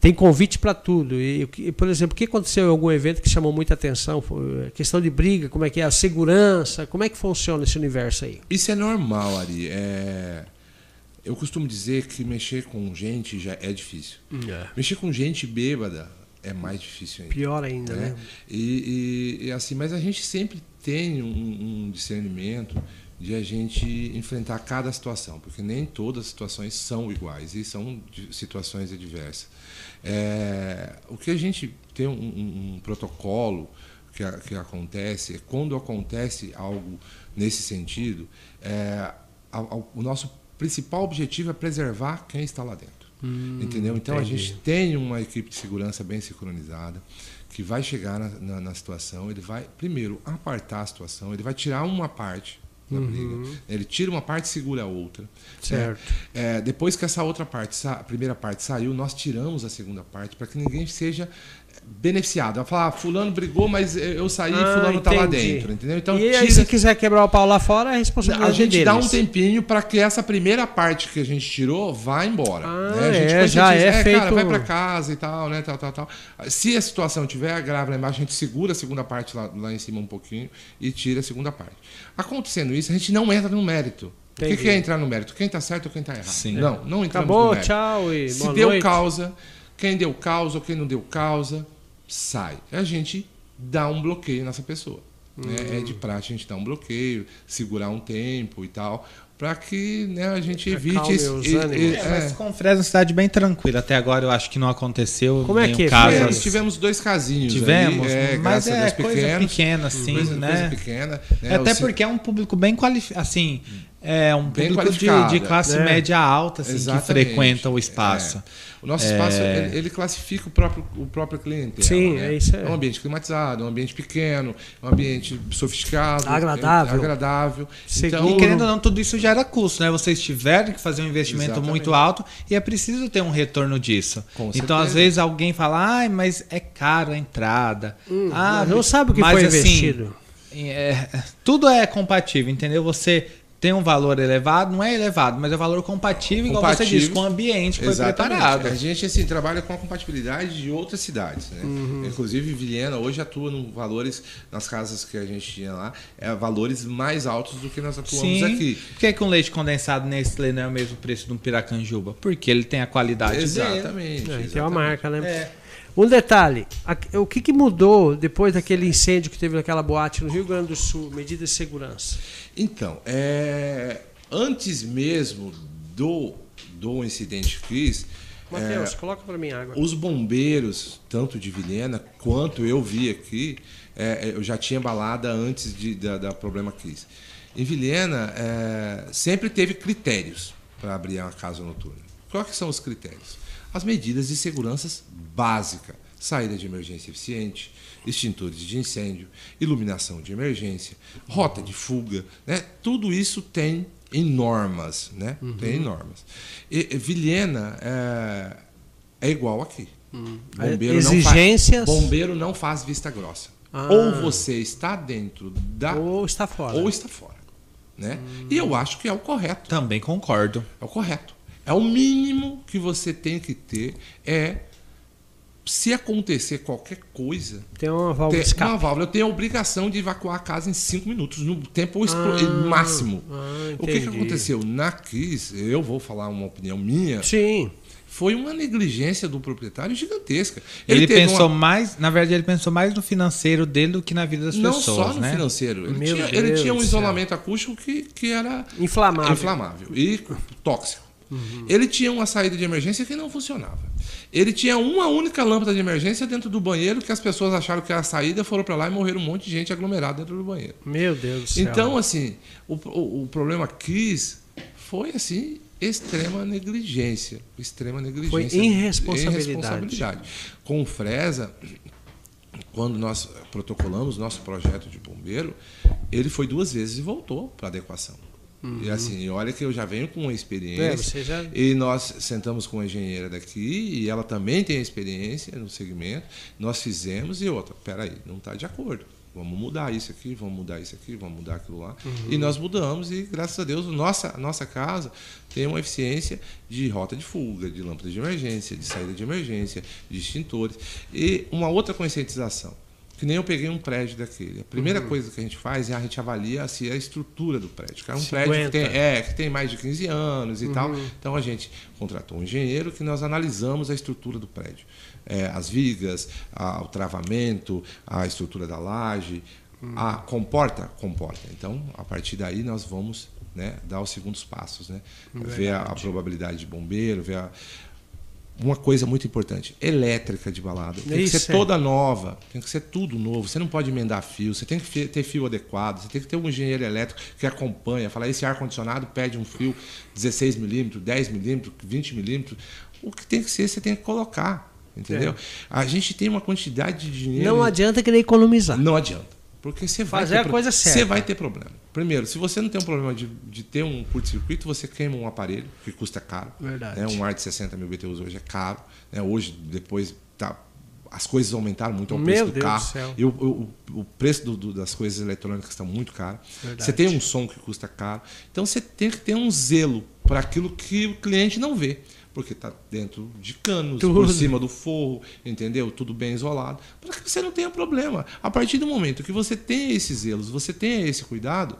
tem convite para tudo. E, e, por exemplo, o que aconteceu em algum evento que chamou muita atenção? Foi questão de briga, como é que é a segurança, como é que funciona esse universo aí? Isso é normal, Ari. É... Eu costumo dizer que mexer com gente já é difícil. É. Mexer com gente bêbada é mais difícil ainda. Pior ainda, né? né? E, e, e, assim, mas a gente sempre tem um, um, discernimento de a gente enfrentar cada situação, porque nem todas as situações são iguais e são situações adversas. É, o que a gente tem um, um, um protocolo que, que, acontece é quando acontece algo nesse sentido, é, a, a, o nosso principal objetivo é preservar quem está lá dentro. Hum, entendeu? Então entendi. a gente tem uma equipe de segurança bem sincronizada que vai chegar na, na, na, situação, ele vai primeiro apartar a situação, ele vai tirar uma parte da uhum. briga, ele tira uma parte e segura a outra. Certo. É, é, depois que essa outra parte, a primeira parte saiu, nós tiramos a segunda parte para que ninguém seja beneficiado. Vai falar, ah, fulano brigou, mas eu saí e ah, fulano está lá dentro, entendeu? Então, e aí, se quiser quebrar o pau lá fora, é responsabilidade A gente deles. dá um tempinho para que essa primeira parte que a gente tirou vá embora. Ah, né? a gente, é, já diz, é, é feito... Cara, vai para casa e tal, né, tal, tal, tal. Se a situação tiver grave lá embaixo, a gente segura a segunda parte lá, lá em cima um pouquinho e tira a segunda parte. Acontecendo isso, a gente não entra no mérito. Entendi. O que é entrar no mérito? Quem está certo ou quem está errado? Sim. Não, não entramos Acabou, no mérito. tchau e Se deu noite. causa, quem deu causa ou quem não deu causa, sai. A gente dá um bloqueio nessa pessoa. Hum. Né? É de praxe a gente dar um bloqueio, segurar um tempo e tal, para que né, a gente evite esse, e, e, é, Mas Confresa é uma cidade bem tranquila. Até agora eu acho que não aconteceu. Como é que é? Tivemos, tivemos dois casinhos. Tivemos, aí, é, mas é coisa pequenos, pequena, assim, coisa, né? Coisa pequena, né? Até porque é um público bem qualificado, assim, é um Bem público de, de, classe né? média alta assim, que frequenta o espaço. É. O nosso espaço é. ele, ele, classifica o próprio, o próprio cliente. Sim, né? é isso aí. É um ambiente climatizado, é um ambiente pequeno, é um ambiente sofisticado, agradável. agradável. Então, e querendo ou não, tudo isso gera custo, né? Vocês tiveram que fazer um investimento Exatamente. muito alto e é preciso ter um retorno disso. Com então, às vezes, alguém fala, ah, mas é caro a entrada. Hum, ah, não sabe o que mas, foi assim, investido. Assim, é, tudo é compatível, entendeu? Você tem um valor elevado, não é elevado, mas é um valor compatível, igual você disse, com o ambiente que Exatamente. foi preparado. A gente assim, trabalha com a compatibilidade de outras cidades. Né? Uhum. Inclusive, Vilhena hoje atua no valores, nas casas que a gente tinha lá, é valores mais altos do que nós atuamos Sim. aqui. Por que, que um leite condensado Nestlé não é o mesmo preço de um Piracanjuba? Porque ele tem a qualidade dele. Exatamente. É, tem uma exatamente. marca, né? É. Um detalhe, o que, que mudou depois daquele incêndio que teve naquela boate no Rio Grande do Sul, medidas de segurança? Então, é, antes mesmo do, do incidente que fiz, Matheus, coloca para mim água. os bombeiros, tanto de Vilhena quanto eu vi aqui, é, eu já tinha balada antes de, da, da problema Cris. Em Vilhena, é, sempre teve critérios para abrir uma casa noturna. Quais são os critérios? As medidas de segurança básicas. Saída de emergência eficiente, extintores de incêndio, iluminação de emergência, rota de fuga, né? Tudo isso tem em normas, né? Tem em normas. E, e Vilhena é, é igual aqui. Bombeiro Exigências- Não faz, bombeiro não faz vista grossa. Ah. Ou você está dentro da Ou está fora. ou está fora, né? E eu acho que é o correto. Também concordo. É o correto. É o mínimo que você tem que ter é se acontecer qualquer coisa, Tem uma válvula escape. uma válvula, eu tenho a obrigação de evacuar a casa em cinco minutos, no tempo Ah, máximo. ah, o que, que aconteceu? Na Kiss, eu vou falar uma opinião minha, Sim. foi uma negligência do proprietário gigantesca. Ele, teve pensou uma- mais, na verdade, ele pensou mais no financeiro dele do que na vida das não pessoas, só no né? financeiro. Ele tinha, ele tinha um isolamento acústico que, que era Inflamável. inflamável e tóxico. Uhum. Ele tinha uma saída de emergência que não funcionava. Ele tinha uma única lâmpada de emergência dentro do banheiro que as pessoas acharam que era a saída, foram para lá e morreram um monte de gente aglomerada dentro do banheiro. Meu Deus do céu. Então, assim, o, o, o problema Kiss foi assim extrema negligência, extrema negligência, Foi irresponsabilidade. irresponsabilidade. Com o Fresa, quando nós protocolamos nosso projeto de bombeiro, ele foi duas vezes e voltou para adequação. E assim, olha que eu já venho com uma É, experiência. você já- E nós sentamos com a engenheira daqui e ela também tem experiência no segmento. Nós fizemos e outra, peraí, não está de acordo. Vamos mudar isso aqui, vamos mudar isso aqui, vamos mudar aquilo lá. E nós mudamos e, graças a Deus, nossa, nossa casa tem uma eficiência de rota de fuga, de lâmpada de emergência, de saída de emergência, de extintores. E uma outra conscientização. Que nem eu peguei um prédio daquele. A primeira coisa que a gente faz é a gente avalia se a estrutura do prédio. É um prédio que 50. tem, é, que tem mais de 15 anos e tal. Então a gente contratou um engenheiro que nós analisamos a estrutura do prédio. É, as vigas, a- o travamento, a estrutura da laje. A, comporta? Comporta. Então, a partir daí, nós vamos né, dar os segundos passos. Né? Ver a, a probabilidade de bombeiro, ver a, uma coisa muito importante, elétrica de balada. Tem que Isso, ser é. toda nova, tem que ser tudo novo. Você não pode emendar fio, você tem que ter fio adequado, você tem que ter um engenheiro elétrico que acompanha, falar esse ar-condicionado pede um fio 16 milímetros, 10 milímetros, 20 milímetros. O que tem que ser, você tem que colocar. Entendeu? A gente tem uma quantidade de dinheiro. É. Não adianta querer economizar. Não adianta. Porque você vai Fazer ter a pro- coisa certa. Você vai ter problema. Primeiro, se você não tem um problema de, de ter um curto-circuito, você queima um aparelho que custa caro. Verdade. Né? Um ar de 60 mil BTUs hoje é caro. Né? Hoje, depois, tá, as coisas aumentaram muito ao Meu preço do Deus carro. do céu. E o, o- o preço do- do- das coisas eletrônicas estão muito caro. Verdade. Você tem um som que custa caro. Então você tem que ter um zelo para aquilo que o cliente não vê. Porque está dentro de canos, Tudo. por cima do forro, entendeu? Tudo bem isolado. Para que você não tenha problema. A partir do momento que você tem esses zelos, você tem esse cuidado,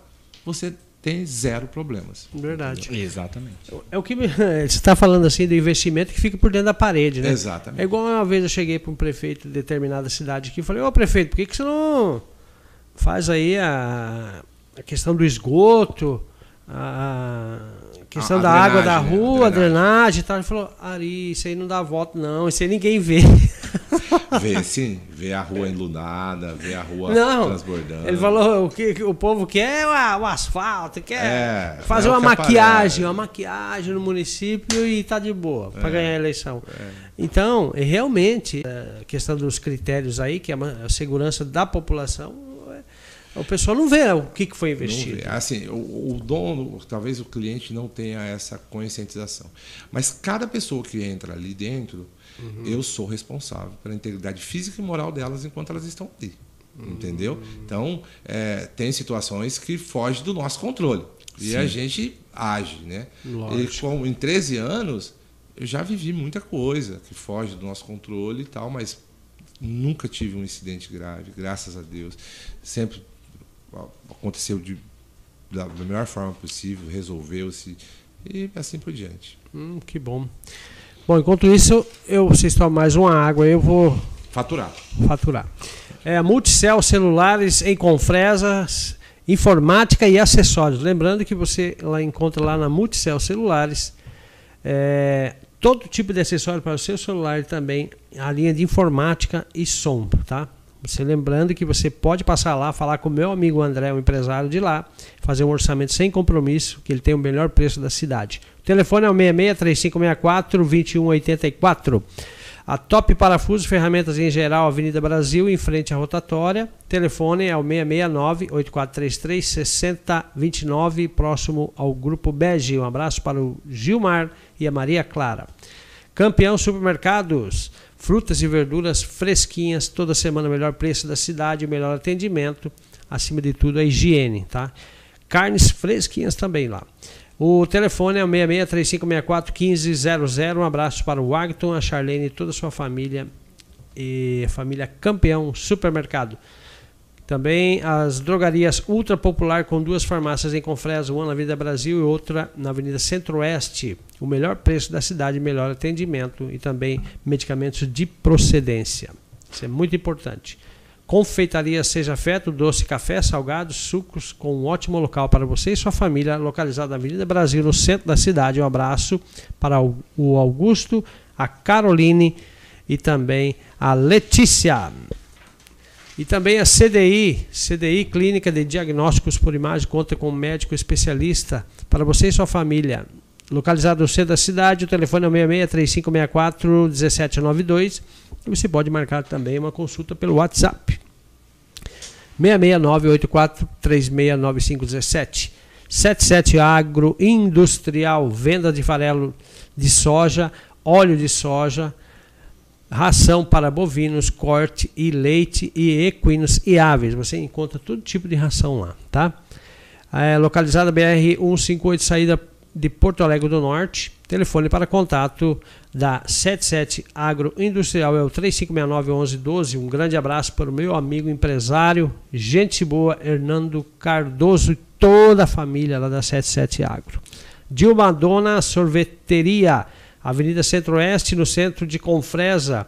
você tem zero problemas. Verdade. Exatamente. É o que me- você está falando assim do investimento que fica por dentro da parede, né? Exatamente. É igual uma vez eu cheguei para um prefeito de determinada cidade aqui e falei, ô prefeito, por que, que você não faz aí a, a questão do esgoto, a questão A- da água da né? rua, A a drenagem e tal. Ele falou, Ari, isso aí não dá voto não, isso aí ninguém vê. Vê, sim, vê a rua enlunada, vê a rua Não, transbordando. ele falou o que o povo quer é o, asfalto, quer É, fazer é uma que maquiagem, aparece. uma maquiagem no município e tá de boa para É. ganhar a eleição. Então, é realmente, é, a questão dos critérios aí, que é a segurança da população, o pessoal não vê o que, que foi Não investido. vê. Assim, o, o dono, talvez o cliente não tenha essa conscientização. Mas cada pessoa que entra ali dentro, Uhum. eu sou responsável pela integridade física e moral delas enquanto elas estão ali. Uhum. Entendeu? Então, é, tem situações que fogem do nosso controle. E Sim. a gente age, né? E com, em 13 anos, eu já vivi muita coisa que foge do nosso controle e tal, mas nunca tive um incidente grave, graças a Deus. Sempre aconteceu de, da melhor forma possível, resolveu-se e assim por diante. Hum, que bom. Bom, enquanto isso, eu, vocês tomam mais uma água, eu vou. Faturar. Faturar. É, Multicel celulares em Confresas, informática e acessórios. Lembrando que você lá encontra lá na Multicel celulares é, todo tipo de acessório para o seu celular e também a linha de informática e som, tá? Você lembrando que você pode passar lá, falar com o meu amigo André, um empresário de lá, fazer um orçamento sem compromisso, que ele tem o melhor preço da cidade. O telefone é o 66 3564 2184. A Top Parafusos, ferramentas em geral, Avenida Brasil, em frente à rotatória. Telefone é o 669-8433-6029, próximo ao Grupo Bege. Um abraço para o Gilmar e a Maria Clara. Campeão Supermercados, frutas e verduras fresquinhas, toda semana melhor preço da cidade, melhor atendimento, acima de tudo a higiene, tá? Carnes fresquinhas também lá. O telefone é o 6635641500. Um abraço para o Agton, a Charlene e toda a sua família e família Campeão Supermercado. Também as drogarias Ultra Popular com duas farmácias em Confresa, uma na Avenida Brasil e outra na Avenida Centro-Oeste. O melhor preço da cidade, melhor atendimento e também medicamentos de procedência. Isso é muito importante. Confeitaria Seja Feto, doce, café, salgados, sucos, com um ótimo local para você e sua família, localizado na Avenida Brasil, no centro da cidade. Um abraço para o Augusto, a Caroline e também a Letícia. E também a CDI, CDI Clínica de Diagnósticos por Imagem, conta com um médico especialista para você e sua família. Localizado no centro da cidade, o telefone é 66 3564 1792 e você pode marcar também uma consulta pelo WhatsApp. 66984369517. 77 Agro Industrial, venda de farelo de soja, óleo de soja, ração para bovinos, corte e leite e equinos e aves. Você encontra todo tipo de ração lá, tá? É localizada BR 158, saída de Porto Alegre do Norte. Telefone para contato da 77 Agroindustrial é o 3569-1112. Um grande abraço para o meu amigo empresário, gente boa, Hernando Cardoso e toda a família lá da 77 Agro. Dilma Dona Sorveteria, Avenida Centro-Oeste, no centro de Confresa.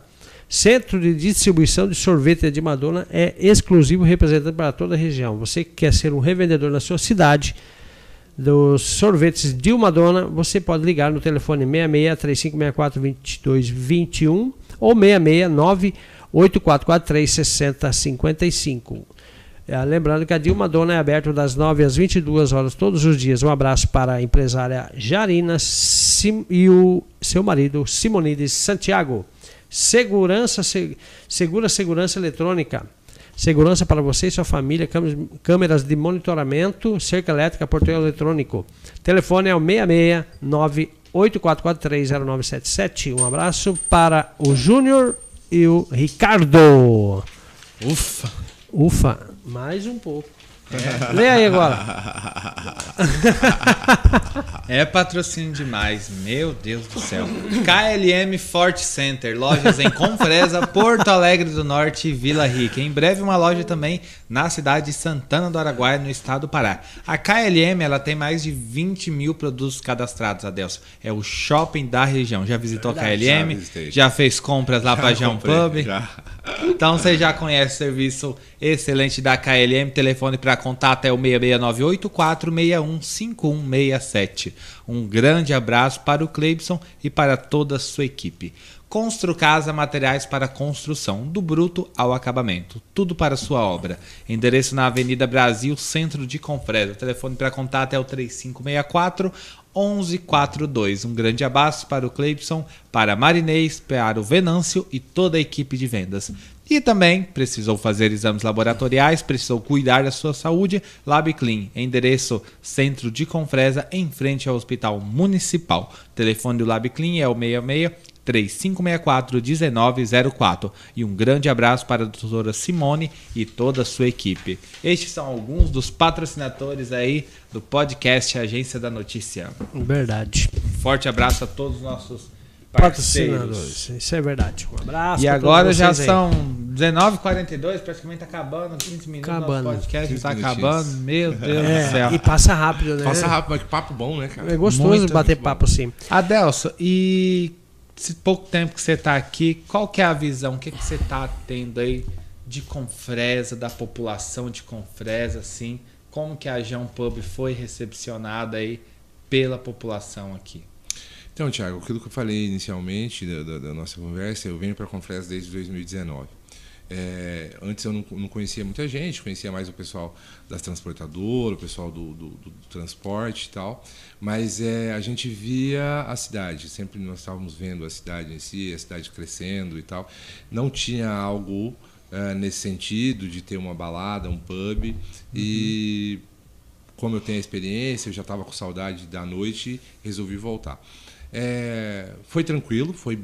Centro de distribuição de sorvete de Madonna é exclusivo representante para toda a região. Você que quer ser um revendedor na sua cidade, dos sorvetes Dilma Dona, você pode ligar no telefone 66 3564 2221 ou 669 8443 6055. É, lembrando que a Dilma Dona é aberta das 9 às 22 horas todos os dias. Um abraço para a empresária Jarina Sim, e o seu marido Simonides Santiago. Segurança, se, segura segurança eletrônica Segurança para você e sua família, câmeras de monitoramento, cerca elétrica, portão eletrônico. Telefone é o 669 84430977. Um abraço para o Júnior e o Ricardo. Ufa. Ufa, mais um pouco. É. Lê aí agora. É patrocínio demais, meu Deus do céu. KLM Fort Center, lojas em Confresa, Porto Alegre do Norte e Vila Rica. Em breve uma loja também na cidade de Santana do Araguaia, no estado do Pará. A KLM ela tem mais de 20 mil produtos cadastrados, Adelson. É o shopping da região. Já visitou a KLM? Já, já, fez compras lá para João Pub? Já. Então você já conhece o serviço excelente da KLM. Telefone para contato é o 66984615167. Um grande abraço para o Cleibson e para toda a sua equipe. Constru Casa Materiais para Construção, do bruto ao acabamento. Tudo para sua obra. Endereço na Avenida Brasil, centro de Confresa. O telefone para contato é o 3564 1142. Um grande abraço para o Cleibson, para a Marinês, para o Venâncio e toda a equipe de vendas. E também precisou fazer exames laboratoriais, precisou cuidar da sua saúde, LabClean, endereço Centro de Confresa, em frente ao Hospital Municipal. O telefone do LabClean é o 66 3564-1904. E um grande abraço para a doutora Simone e toda a sua equipe. Estes são alguns dos patrocinadores aí do podcast Agência da Notícia. Verdade. Forte abraço a todos os nossos Patrocinadores. Isso é verdade. Um abraço. E agora já aí. são 19h42, praticamente acabando, 15 minutos Acabando. nosso podcast 15 tá minutinhos. acabando. Meu Deus do É, céu. e passa rápido, né? Passa rápido, mas que papo bom, né, cara? É gostoso Muito, bater muito papo assim. Adelso, e esse pouco tempo que você está aqui, qual que é a visão? O que, que você está tendo aí de Confresa, da população de Confresa, assim? Como que a Jão Pub foi recepcionada aí pela população aqui? Então, Thiago, aquilo que eu falei inicialmente da, da- da nossa conversa, eu venho para Confresa desde 2019. É, antes eu não, não conhecia muita gente, conhecia mais o pessoal das transportadoras, o pessoal do, do- do transporte e tal, mas é, a gente via a cidade, sempre nós estávamos vendo a cidade em si, a cidade crescendo e tal. Não tinha algo é, nesse sentido de ter uma balada, um pub, e como eu tenho a experiência, eu já estava com saudade da noite, resolvi voltar. É, foi tranquilo, foi,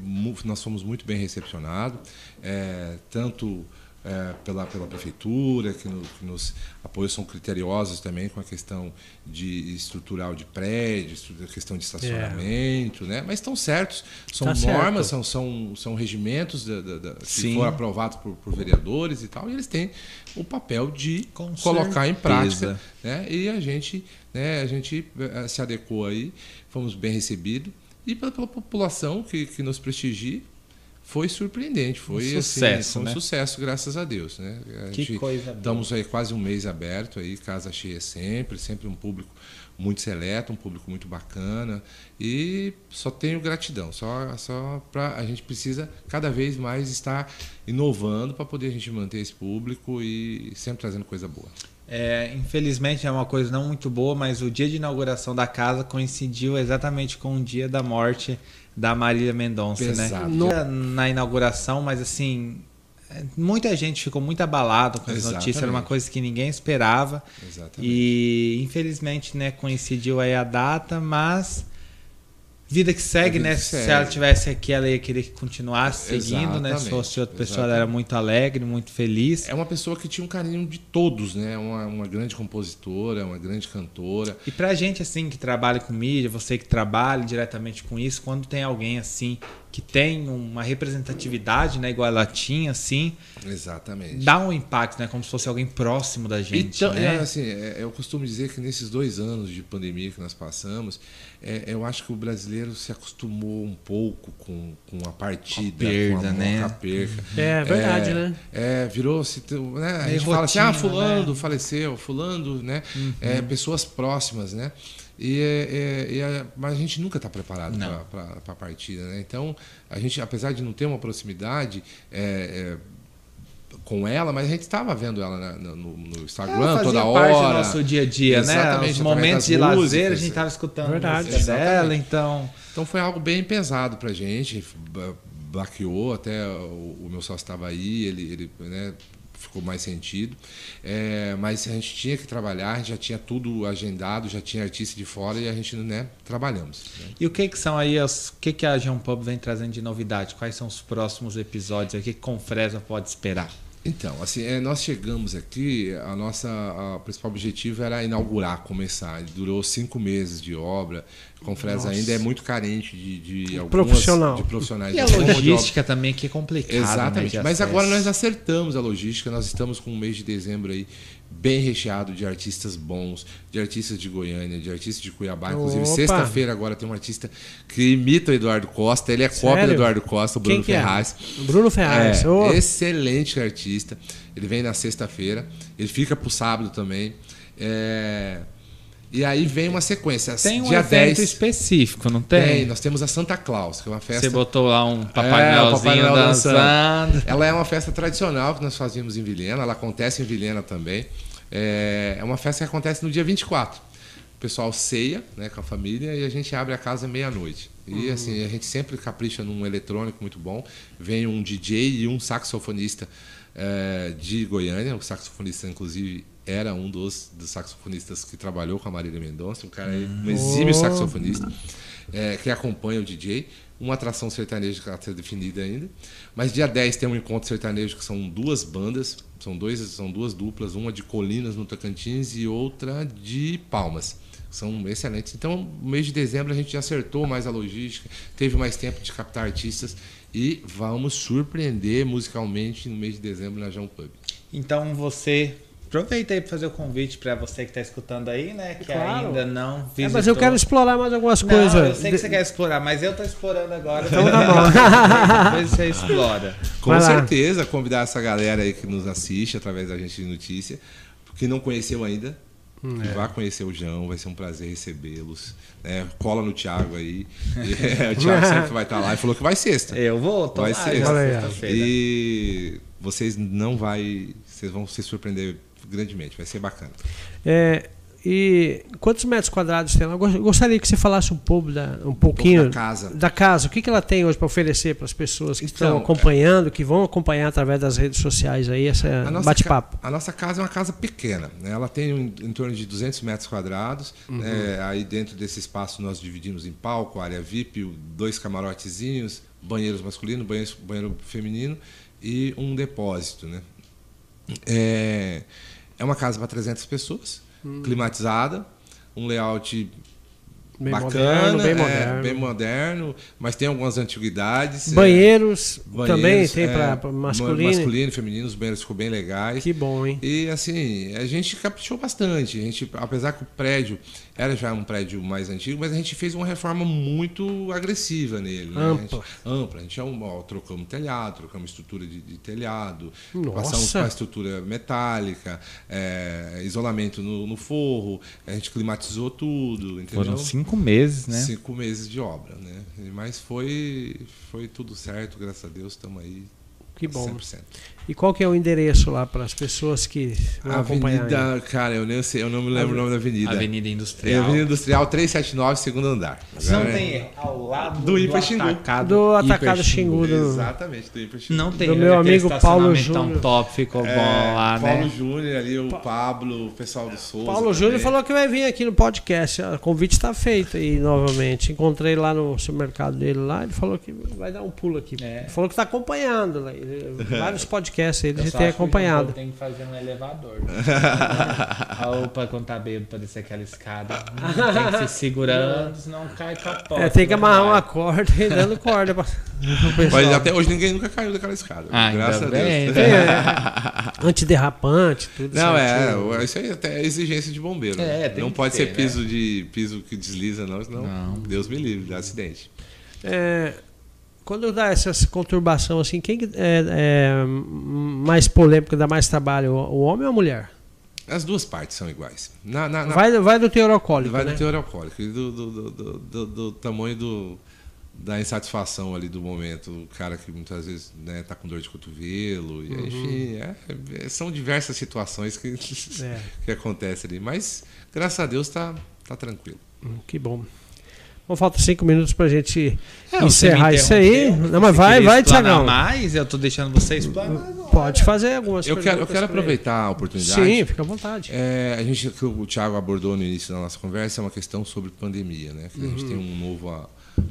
nós fomos muito bem recepcionados, é, tanto é, pela, pela prefeitura, que, no- que nos apoios são criteriosos também com a questão de estrutural de prédios, questão de estacionamento, né? mas estão certos, são Tá certo. normas, são, são, são regimentos da, da- da- que Sim. foram aprovados por, por vereadores e tal, e eles têm o papel de Com colocar em certeza. prática né? E a gente, né, a gente eh, se adequou aí, fomos bem recebidos e pela, pela população que, que nos prestigia foi surpreendente, foi Um assim, sucesso, foi um sucesso, graças a Deus, né? A Que gente- coisa boa. Estamos aí quase um mês aberto aí, casa cheia sempre, sempre um público muito seleto, um público muito bacana e só tenho gratidão, só só para a gente precisa cada vez mais estar inovando para poder a gente manter esse público e sempre trazendo coisa boa. É, infelizmente é uma coisa não muito boa, mas o dia de inauguração da casa coincidiu exatamente com o dia da morte da Marília Mendonça, Pesado. né? Na inauguração, mas assim, é, muita gente ficou muito abalado com essa notícia, era uma coisa que ninguém esperava. Exatamente. E infelizmente, né, coincidiu aí a data, mas vida que segue, vida né? que Se segue. ela tivesse aqui, ela ia querer que continuasse seguindo, né? Se Exatamente, fosse outra pessoa, ela exatamente. era muito alegre, muito feliz. É uma pessoa que tinha um carinho de todos, né? Uma, uma grande compositora, uma grande cantora. E pra gente, assim, que trabalha com mídia, você que trabalha diretamente com isso, quando tem alguém, assim, que tem uma representatividade, né, igual ela tinha, assim, Exatamente. dá um impacto, né, como se fosse alguém próximo da gente, Então, né? é, assim, é, eu costumo dizer que nesses dois anos de pandemia que nós passamos, é, eu acho que o brasileiro se acostumou um pouco com, com a partida, Com a perda, com a, né? com a perca. É verdade, É, né? É, virou-se. Né, a gente fala assim, ah, rotina, fulano né? faleceu, fulano, né? Uhum. É, pessoas próximas, né? E, é, é, é- mas a gente nunca está preparado para a partida, né? Então, a gente, apesar de não ter uma proximidade é, é, com ela, mas a gente estava vendo ela na- no, no Instagram Ela fazia toda parte hora. do nosso dia a dia, né? Exatamente, Os através momentos de lazer, a músicas. gente tava escutando Verdade. música dela, então... Então foi algo bem pesado pra gente, ba- baqueou, até o, o meu sócio estava aí, ele, ele né, ficou mais sentido. É, mas a gente tinha que trabalhar, já tinha tudo agendado, já tinha artista de fora e a gente né, trabalhamos. né. E o que que são aí, os, o que que a João Pub vem trazendo de novidade? Quais são os próximos episódios? O que que Confresa pode esperar? Então, assim, é, nós chegamos aqui, a nossa a principal objetivo era inaugurar, começar. Durou cinco meses de obra. Confresa ainda é muito carente de, de algumas Profissional. de profissionais. E a logística também, que é complicada, Exatamente. né, de Mas acesso. agora nós acertamos a logística, nós estamos com um mês de dezembro aí bem recheado de artistas bons, de artistas de Goiânia, de artistas de Cuiabá. Inclusive, sexta-feira agora tem um artista que imita o Eduardo Costa, ele é cópia Sério? do Eduardo Costa, o Bruno Quem que é? Ferraz. Bruno Ferraz. É, Ô, excelente artista. Ele vem na sexta-feira, ele fica pro sábado também. É, E aí vem uma sequência. Tem um Dia evento 10 específico, não tem? tem, nós temos a Santa Claus, que é uma festa Você botou lá um É, o Papai Noelzinho Papai Noel dançando. ela é uma festa tradicional que nós fazíamos em Vilhena, ela acontece em Vilhena também. É é uma festa que acontece no dia 24. O pessoal ceia né, com a família e a gente abre a casa meia-noite. E Uhum. assim, a gente sempre capricha num eletrônico muito bom. Vem um DJ e um saxofonista é, de Goiânia, o saxofonista, inclusive, era um dos, dos saxofonistas que trabalhou com a Marília Mendonça, um cara um exímio saxofonista, é, que acompanha o DJ. Uma atração sertaneja que está ser definida ainda. Mas dia 10 tem um encontro sertanejo que são duas bandas, são, dois, são duas duplas, uma de Colinas no Tocantins e outra de Palmas são excelentes. Então, no mês de dezembro a gente já acertou mais a logística, teve mais tempo de captar artistas e vamos surpreender musicalmente no mês de dezembro na João Pub. Então você Aproveita aí para fazer o convite para você que está escutando aí, né? Que claro. ainda não visitou. É, mas eu quero explorar mais algumas não, coisas. Eu sei que você quer explorar, mas eu estou explorando agora. Então tá bom. Depois você explora. Com certeza, convidar essa galera aí que nos assiste através da gente de notícia, que não conheceu ainda, Hum, é. Vá conhecer o João, vai ser um prazer recebê-los. É, cola no Thiago aí. É, o Thiago sempre vai estar lá e falou que vai sexta. Eu vou, tô vai lá, sexta. E vocês não vai, vocês vão se surpreender grandemente, vai ser bacana. É, e quantos metros quadrados tem? Eu gostaria que você falasse um pouco da, um pouquinho um da casa. Da casa. O que, que ela tem hoje para oferecer para as pessoas que então, estão acompanhando, que vão acompanhar através das redes sociais aí esse bate-papo? A nossa casa é uma casa pequena. Né? Ela tem um, em torno de 200 metros quadrados. Uhum. Né? Aí dentro desse espaço nós dividimos em palco, área VIP, dois camarotezinhos, banheiros masculino, banheiro, banheiro feminino e um depósito. Né? É, é uma casa para 300 pessoas hum. climatizada, um layout bem bacana, moderno, bem, é, moderno. bem moderno, mas tem algumas antiguidades. Banheiros, é, banheiros também tem é, para masculino. Masculino e feminino, os banheiros ficou bem legais. Que bom, hein? E assim, a gente caprichou bastante. A gente, apesar que o prédio era já um prédio mais antigo, mas a gente fez uma reforma muito agressiva nele. Né? Ampla. A gente, ampla. A gente é um, ó, trocamos telhado, trocamos estrutura de, de telhado, Nossa. passamos para estrutura metálica, é, isolamento no, no, forro, a gente climatizou tudo. Entendeu? Foram cinco meses, né? Cinco meses de obra, né? Mas foi, foi tudo certo, graças a Deus, estamos aí. Que bom. 100%. E qual que é o endereço lá para as pessoas que vão avenida, acompanhar? Cara, eu nem sei, eu não me lembro o nome da avenida. Avenida Industrial. É avenida Industrial 379, segundo andar. Não é... tem ao lado do, do Hiper Xingu. Atacado, do Atacado Xingu. Do... Exatamente, do Hiper Xingu. Não tem. Do meu amigo Paulo Júnior. top, ficou é, bom lá, Paulo né? Paulo Júnior ali, o Pablo, o pessoal do Souza. Paulo Júnior falou que vai vir aqui no podcast. O convite está feito aí novamente. Encontrei lá no supermercado dele lá, ele falou que vai dar um pulo aqui. É. Ele falou que está acompanhando. Vários podcasts ele já tem acompanhado. Tem que fazer um elevador. Né? Opa, quando tá bêbado pra descer aquela escada. Tem que se segurando, senão cai pra porta. É, tem que amarrar uma corda e dando corda pra, Mas até hoje ninguém nunca caiu daquela escada. Ah, graças a Deus. Bem, é, antiderrapante, tudo Não, certinho. é, isso aí até é exigência de bombeiro. É, né? Não pode ser, ser piso né? de piso que desliza, não, senão não. Deus me livre, dá acidente. É, quando dá essa conturbação assim, quem é, é mais polêmico, dá mais trabalho, o homem ou a mulher? As duas partes são iguais. Na, na, na... Vai, vai do teor alcoólico. Vai né? do teor alcoólico e do, do, do, do, do tamanho do, da insatisfação ali do momento. O cara que muitas vezes está né, tá com dor de cotovelo, e, uhum. enfim, é, é, são diversas situações que, é. que acontecem ali. Mas, graças a Deus, está tá tranquilo. Hum, que bom. Bom, falta cinco minutos para a gente é, encerrar isso aí. Não, mas vai, vai, Tiagão. mais, eu estou deixando vocês Pode fazer algumas eu quero, eu quero aproveitar a oportunidade. Sim, fica à vontade. É, a gente, que o Thiago abordou no início da nossa conversa, é uma questão sobre pandemia, né? Que uhum. A gente uhum. tem um novo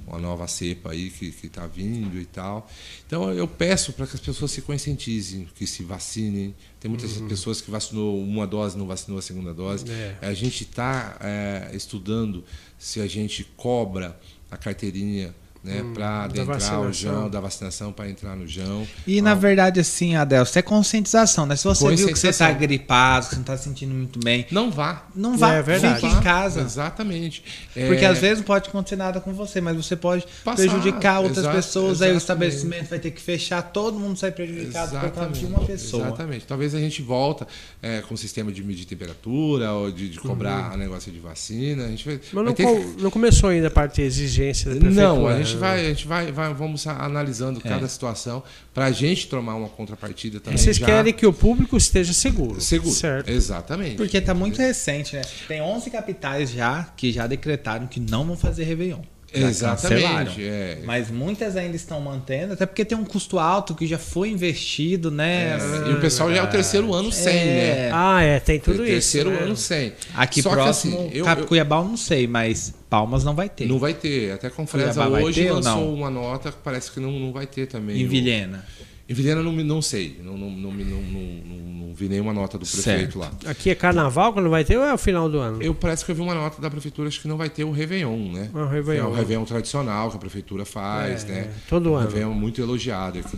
uma nova cepa aí que está vindo e tal. Então eu peço para que as pessoas se conscientizem, que se vacinem. Tem muitas uhum. pessoas que vacinou uma dose, não vacinou a segunda dose. É. A gente está é, estudando se a gente cobra a carteirinha né, hum, para adentrar o Jão, da vacinação para entrar no Jão. E na verdade, assim, Adel, isso é conscientização, né? Se você viu que você está gripado, que você não está sentindo muito bem. Não vá. Não vá, é verdade. fique em casa. Exatamente. Porque é... às vezes não pode acontecer nada com você, mas você pode Passar, prejudicar outras pessoas, exatamente. aí o estabelecimento vai ter que fechar, todo mundo sai prejudicado exatamente, por causa de uma pessoa. Exatamente. Talvez a gente volta é, com o sistema de medir temperatura ou de, de cobrar uhum. a negócio de vacina. A gente vai, mas não, vai com, que... não começou ainda a parte de exigência da Não, a gente vai, a gente vai vai, vamos analisando é. cada situação para a gente tomar uma contrapartida também. Vocês já... querem que o público esteja seguro. Seguro. Certo. Exatamente. Porque está muito recente, né? Tem 11 capitais já que já decretaram que não vão fazer Réveillon. Já Exatamente. É. Mas muitas ainda estão mantendo, até porque tem um custo alto que já foi investido, né? É, e o pessoal já é o terceiro ano sem, É. né? Ah, é, tem tudo isso. terceiro né? ano sem. Aqui Só que, próximo, assim, eu- Cap eu- Cuiabá eu não sei, mas Palmas não vai ter. Não vai ter. Até com Fresa Cuiabá vai hoje ter ou lançou não? uma nota que parece que não, não vai ter também. Em O- Vilhena. Em Vilhena não, não sei. Não, não, não, me- não, não, não- não vi nenhuma nota do prefeito Certo. lá. Aqui é carnaval quando vai ter ou é o final do ano? Eu parece que eu vi uma nota da prefeitura, acho que não vai ter o Réveillon, né? Ah, o Réveillon. É o Réveillon tradicional que a prefeitura faz, É, né? todo um ano. Réveillon muito elogiado aqui.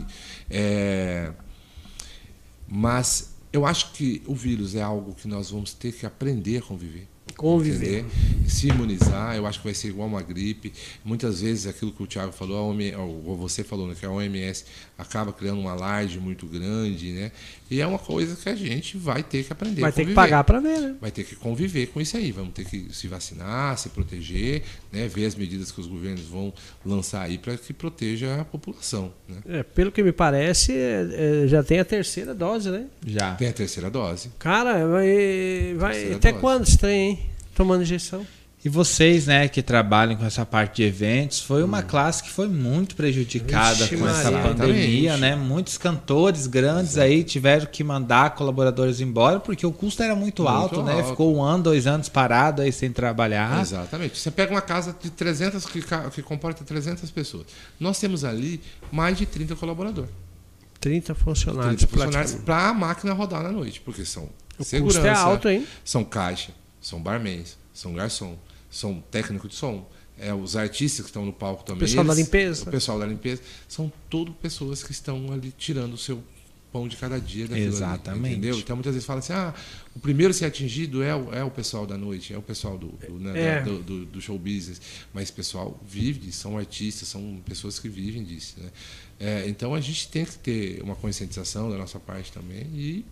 É, Mas eu acho que o vírus é algo que nós vamos ter que aprender a conviver. Conviver. entender? Se imunizar, eu acho que vai ser igual uma gripe. Muitas vezes aquilo que o Thiago falou, a OMS, ou você falou, né, que a OMS acaba criando um alarde muito grande, né? E é uma coisa que a gente vai ter que aprender Vai ter que pagar pra ver, né? vai ter que conviver com isso aí. Vamos ter que se vacinar, se proteger, né? ver as medidas que os governos vão lançar aí para que proteja a população. Né? É, pelo que me parece, é, é, já tem a terceira dose, né? Já. Tem a terceira dose. Cara, vai, vai até dose. quando esse trem, hein? Tomando injeção. E vocês, né, que trabalham com essa parte de eventos, foi uma Hum. classe que foi muito prejudicada Vixe, com essa Maria. pandemia, Exatamente. né? Muitos cantores grandes aí tiveram que mandar colaboradores embora porque o custo era muito, Muito alto, né? alto. Ficou um ano, dois anos parado aí sem trabalhar. Exatamente. Você pega uma casa de 300 que, que comporta 300 pessoas. Nós temos ali mais de 30 colaboradores. 30 funcionários. 30 funcionários para a máquina rodar na noite, porque são O segurança, custo é alto, hein? são caixa, são barmans, são garçom, são técnico de som, é, os artistas que estão no palco também. pessoal da limpeza. O pessoal da limpeza. São tudo pessoas que estão ali tirando o seu pão de cada dia ali, Exatamente. entendeu? Então muitas vezes fala assim, ah, o primeiro a ser atingido é o, é o pessoal da noite, é o pessoal do, do, né, É. da- do, do- show business. Mas o pessoal vive, são artistas, são pessoas que vivem disso. Né? É, então a gente tem que ter uma conscientização da nossa parte também e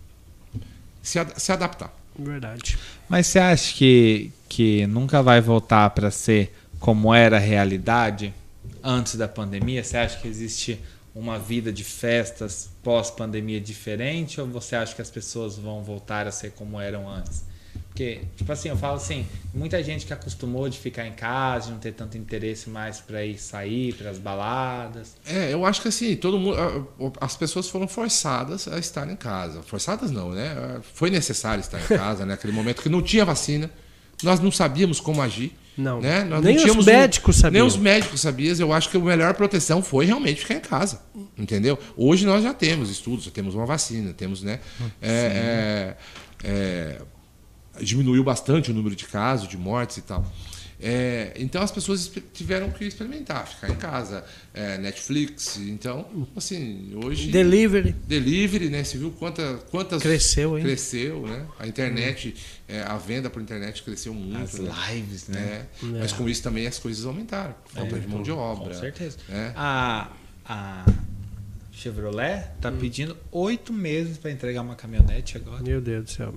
se, ad- se adaptar. Verdade. Mas você acha que, que nunca vai voltar para ser como era a realidade antes da pandemia? Você acha que existe uma vida de festas pós-pandemia diferente ou você acha que as pessoas vão voltar a ser como eram antes? Porque, tipo assim, eu falo assim, muita gente que acostumou de ficar em casa, de não ter tanto interesse mais para ir sair, para as baladas. É, eu acho que assim, todo mundo, as pessoas foram forçadas a estar em casa. Forçadas não, né? Foi necessário estar em casa, né? Naquele momento que não tinha vacina, nós não sabíamos como agir. Não. Né? Nós Nem não os tínhamos um- médicos sabiam. Nem os médicos sabiam. Eu acho que a melhor proteção foi realmente ficar em casa. Entendeu? Hoje nós já temos estudos, já temos uma vacina, temos, né? é, é, é, diminuiu bastante o número de casos, de mortes e tal. É, então as pessoas tiveram que experimentar, ficar em casa, é, Netflix. Então, assim, hoje. Delivery. Delivery, né? Você viu quanta, quantas. Cresceu, hein? Cresceu, né? A internet, é, a venda por internet cresceu muito. As né? lives, né? É, Mas com isso também as coisas aumentaram. Falta de mão de obra. Com certeza. né? A, a Chevrolet tá Hum. pedindo oito meses para entregar uma caminhonete agora. Meu Deus do céu.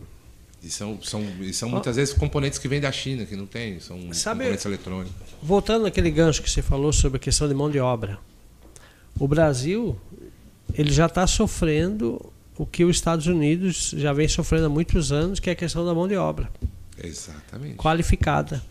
E são, são, e são muitas vezes componentes que vêm da China, que não tem, são Sabe- componentes eletrônicos. Voltando naquele gancho que você falou sobre a questão de mão de obra. O Brasil, ele já está sofrendo o que os Estados Unidos já vem sofrendo há muitos anos, que é a questão da mão de obra Exatamente. qualificada.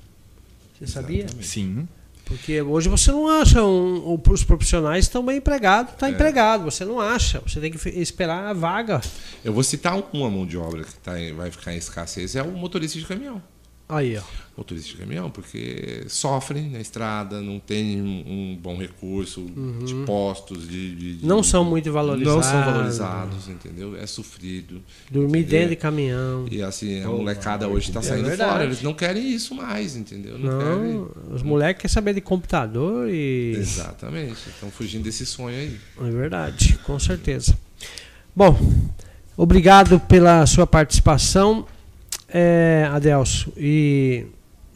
Você sabia? Exatamente. Sim. Porque hoje você não acha um, um- os profissionais estão bem empregados, está É. empregado. Você não acha. Você tem que esperar a vaga. Eu vou citar uma mão de obra que tá vai ficar em escassez, é o motorista de caminhão. Aí, ó. Motorista de caminhão, porque sofrem na estrada, não tem um, um bom recurso de postos, de, de- de- Não são muito valorizados. Não são valorizados, entendeu? É sofrido. Dormir entendeu? dentro de caminhão. E assim, a Oh, molecada mano, hoje está é saindo verdade. fora. Eles não querem isso mais, entendeu? Não, Não, querem. os moleques querem saber de computador e. Exatamente. Estão fugindo desse sonho aí. É verdade, com certeza. Bom, obrigado pela sua participação, é, Adelso. E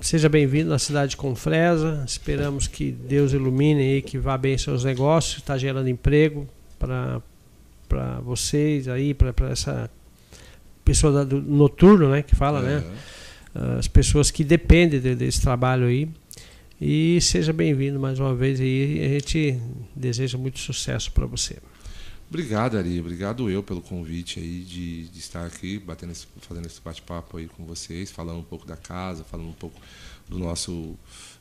seja bem-vindo na cidade de Confresa. Esperamos que Deus ilumine aí, que vá bem seus negócios, está gerando emprego para vocês aí, para essa pessoa do noturno, né, que fala, né? É. As pessoas que dependem de- desse trabalho aí. E seja bem-vindo mais uma vez aí. A gente deseja muito sucesso para você. Obrigado, Ari. Obrigado eu pelo convite aí de, de estar aqui, batendo esse, fazendo esse bate-papo aí com vocês, falando um pouco da casa, falando um pouco do nosso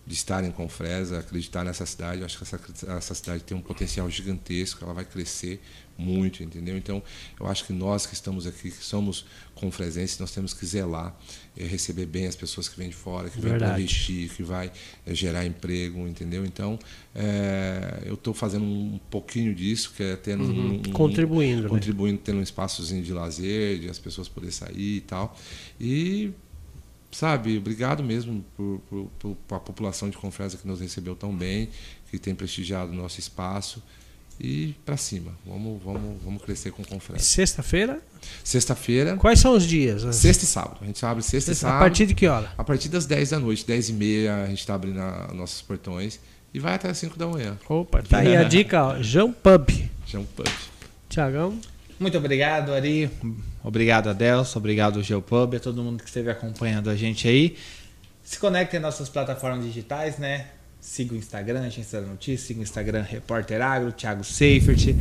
de estar em Confresa, acreditar nessa cidade. Eu acho que essa, essa cidade tem um potencial gigantesco, ela vai crescer muito, entendeu? Então, eu acho que nós que estamos aqui, que somos confresenses, nós temos que zelar, é, receber bem as pessoas que vêm de fora, que vêm para investir, que vai é, gerar emprego, entendeu? Então, é, eu estou fazendo um pouquinho disso, que é tendo uhum. um, contribuindo, né? contribuindo, tendo um espaçozinho de lazer, de as pessoas poderem sair e tal. E sabe, obrigado mesmo por, por, por, a população de Confresa que nos recebeu tão bem, que tem prestigiado o nosso espaço e para cima. Vamos, vamos, vamos crescer com conferência. Sexta-feira? Sexta-feira. Quais são os dias? Sexta e sábado. A gente abre sexta, sexta e sábado. A partir de que hora? A partir das 10 da noite, 10 e meia, a gente está abrindo a, nossos portões e vai até as 5 da manhã. Opa, tá aí a dica, ó. João Pub. João Pub. Tiagão. Muito obrigado, Ari. Obrigado, Adelson. Obrigado, Geopub, a todo mundo que esteve acompanhando a gente aí. Se conectem em nossas plataformas digitais, né? Siga o Instagram, Agência da Notícia, siga o Instagram Repórter Agro, Thiago Seifert,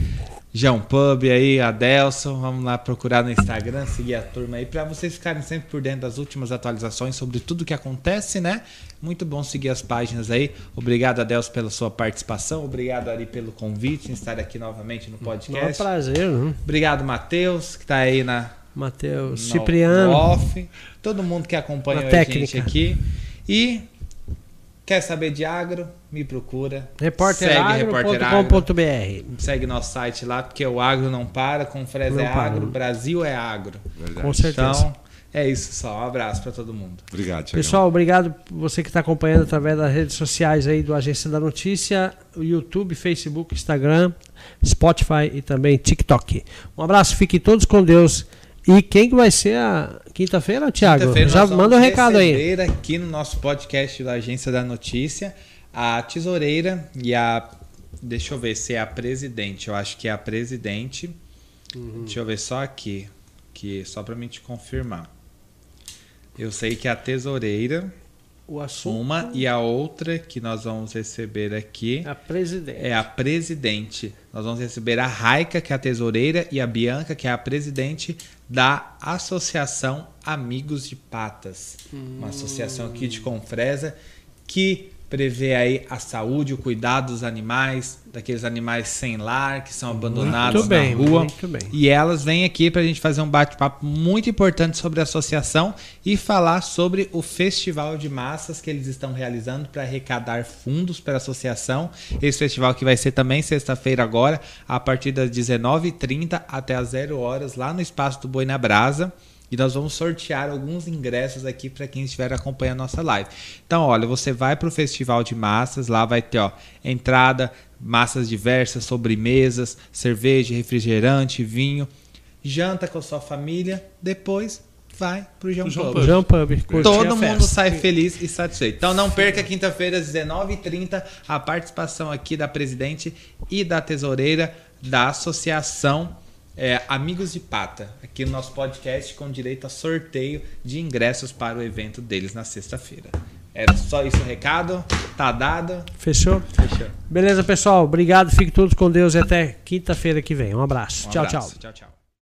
João Pub aí, Adelson. Vamos lá procurar no Instagram, seguir a turma aí, para vocês ficarem sempre por dentro das últimas atualizações sobre tudo que acontece, né? Muito bom seguir as páginas aí. Obrigado, Adelson, pela sua participação. Obrigado, Ari, pelo convite em estar aqui novamente no podcast. É um prazer, né? Obrigado, Matheus, que está aí na. Matheus, Cipriano. off. Todo mundo que acompanha a gente aqui. E Quer saber de agro? Me procura. Repórteragro.com.br Segue nosso site lá, porque o agro não para, com Fresa é para. agro, Brasil é agro. Verdade. Com certeza. Então, é isso só. Um abraço para todo mundo. Obrigado, Thiago. Pessoal, obrigado você que está acompanhando através das redes sociais aí do Agência da Notícia, YouTube, Facebook, Instagram, Spotify e também TikTok. Um abraço, fiquem todos com Deus. E quem que vai ser a quinta-feira, Thiago? Quinta Já manda um recado aí. aqui no nosso podcast da Agência da Notícia, a tesoureira e a deixa eu ver se é a presidente. Eu acho que é a presidente. Uhum. Deixa eu ver só aqui, que só para mim te confirmar. Eu sei que é a tesoureira o assunto. Uma e a outra que nós vamos receber aqui. A presidente. É a presidente. Nós vamos receber a Raica, que é a tesoureira, e a Bianca, que é a presidente da Associação Amigos de Patas. Hum. Uma associação aqui de Confresa que prevê aí a saúde, o cuidado dos animais, daqueles animais sem lar que são abandonados muito bem, na rua. Muito bem. E elas vêm aqui para a gente fazer um bate-papo muito importante sobre a associação e falar sobre o festival de massas que eles estão realizando para arrecadar fundos para a associação. Esse festival que vai ser também sexta-feira agora, a partir das 19h30 até as 0 horas lá no espaço do Boi na Brasa. E nós vamos sortear alguns ingressos aqui para quem estiver acompanhando a nossa live. Então, olha, você vai para o Festival de Massas, lá vai ter ó, entrada, massas diversas, sobremesas, cerveja, refrigerante, vinho, janta com a sua família, depois vai pro João Pub. João Pub. Todo mundo sai feliz e satisfeito. Então não perca quinta-feira às 19h30 a participação aqui da presidente e da tesoureira da Associação é, Amigos de Pata, aqui no nosso podcast com direito a sorteio de ingressos para o evento deles na sexta-feira. Era só isso o recado. Tá dado. Fechou? Fechou. Beleza, pessoal. Obrigado. Fiquem todos com Deus e até quinta-feira que vem. Um abraço. Um tchau, abraço. tchau. Tchau, tchau.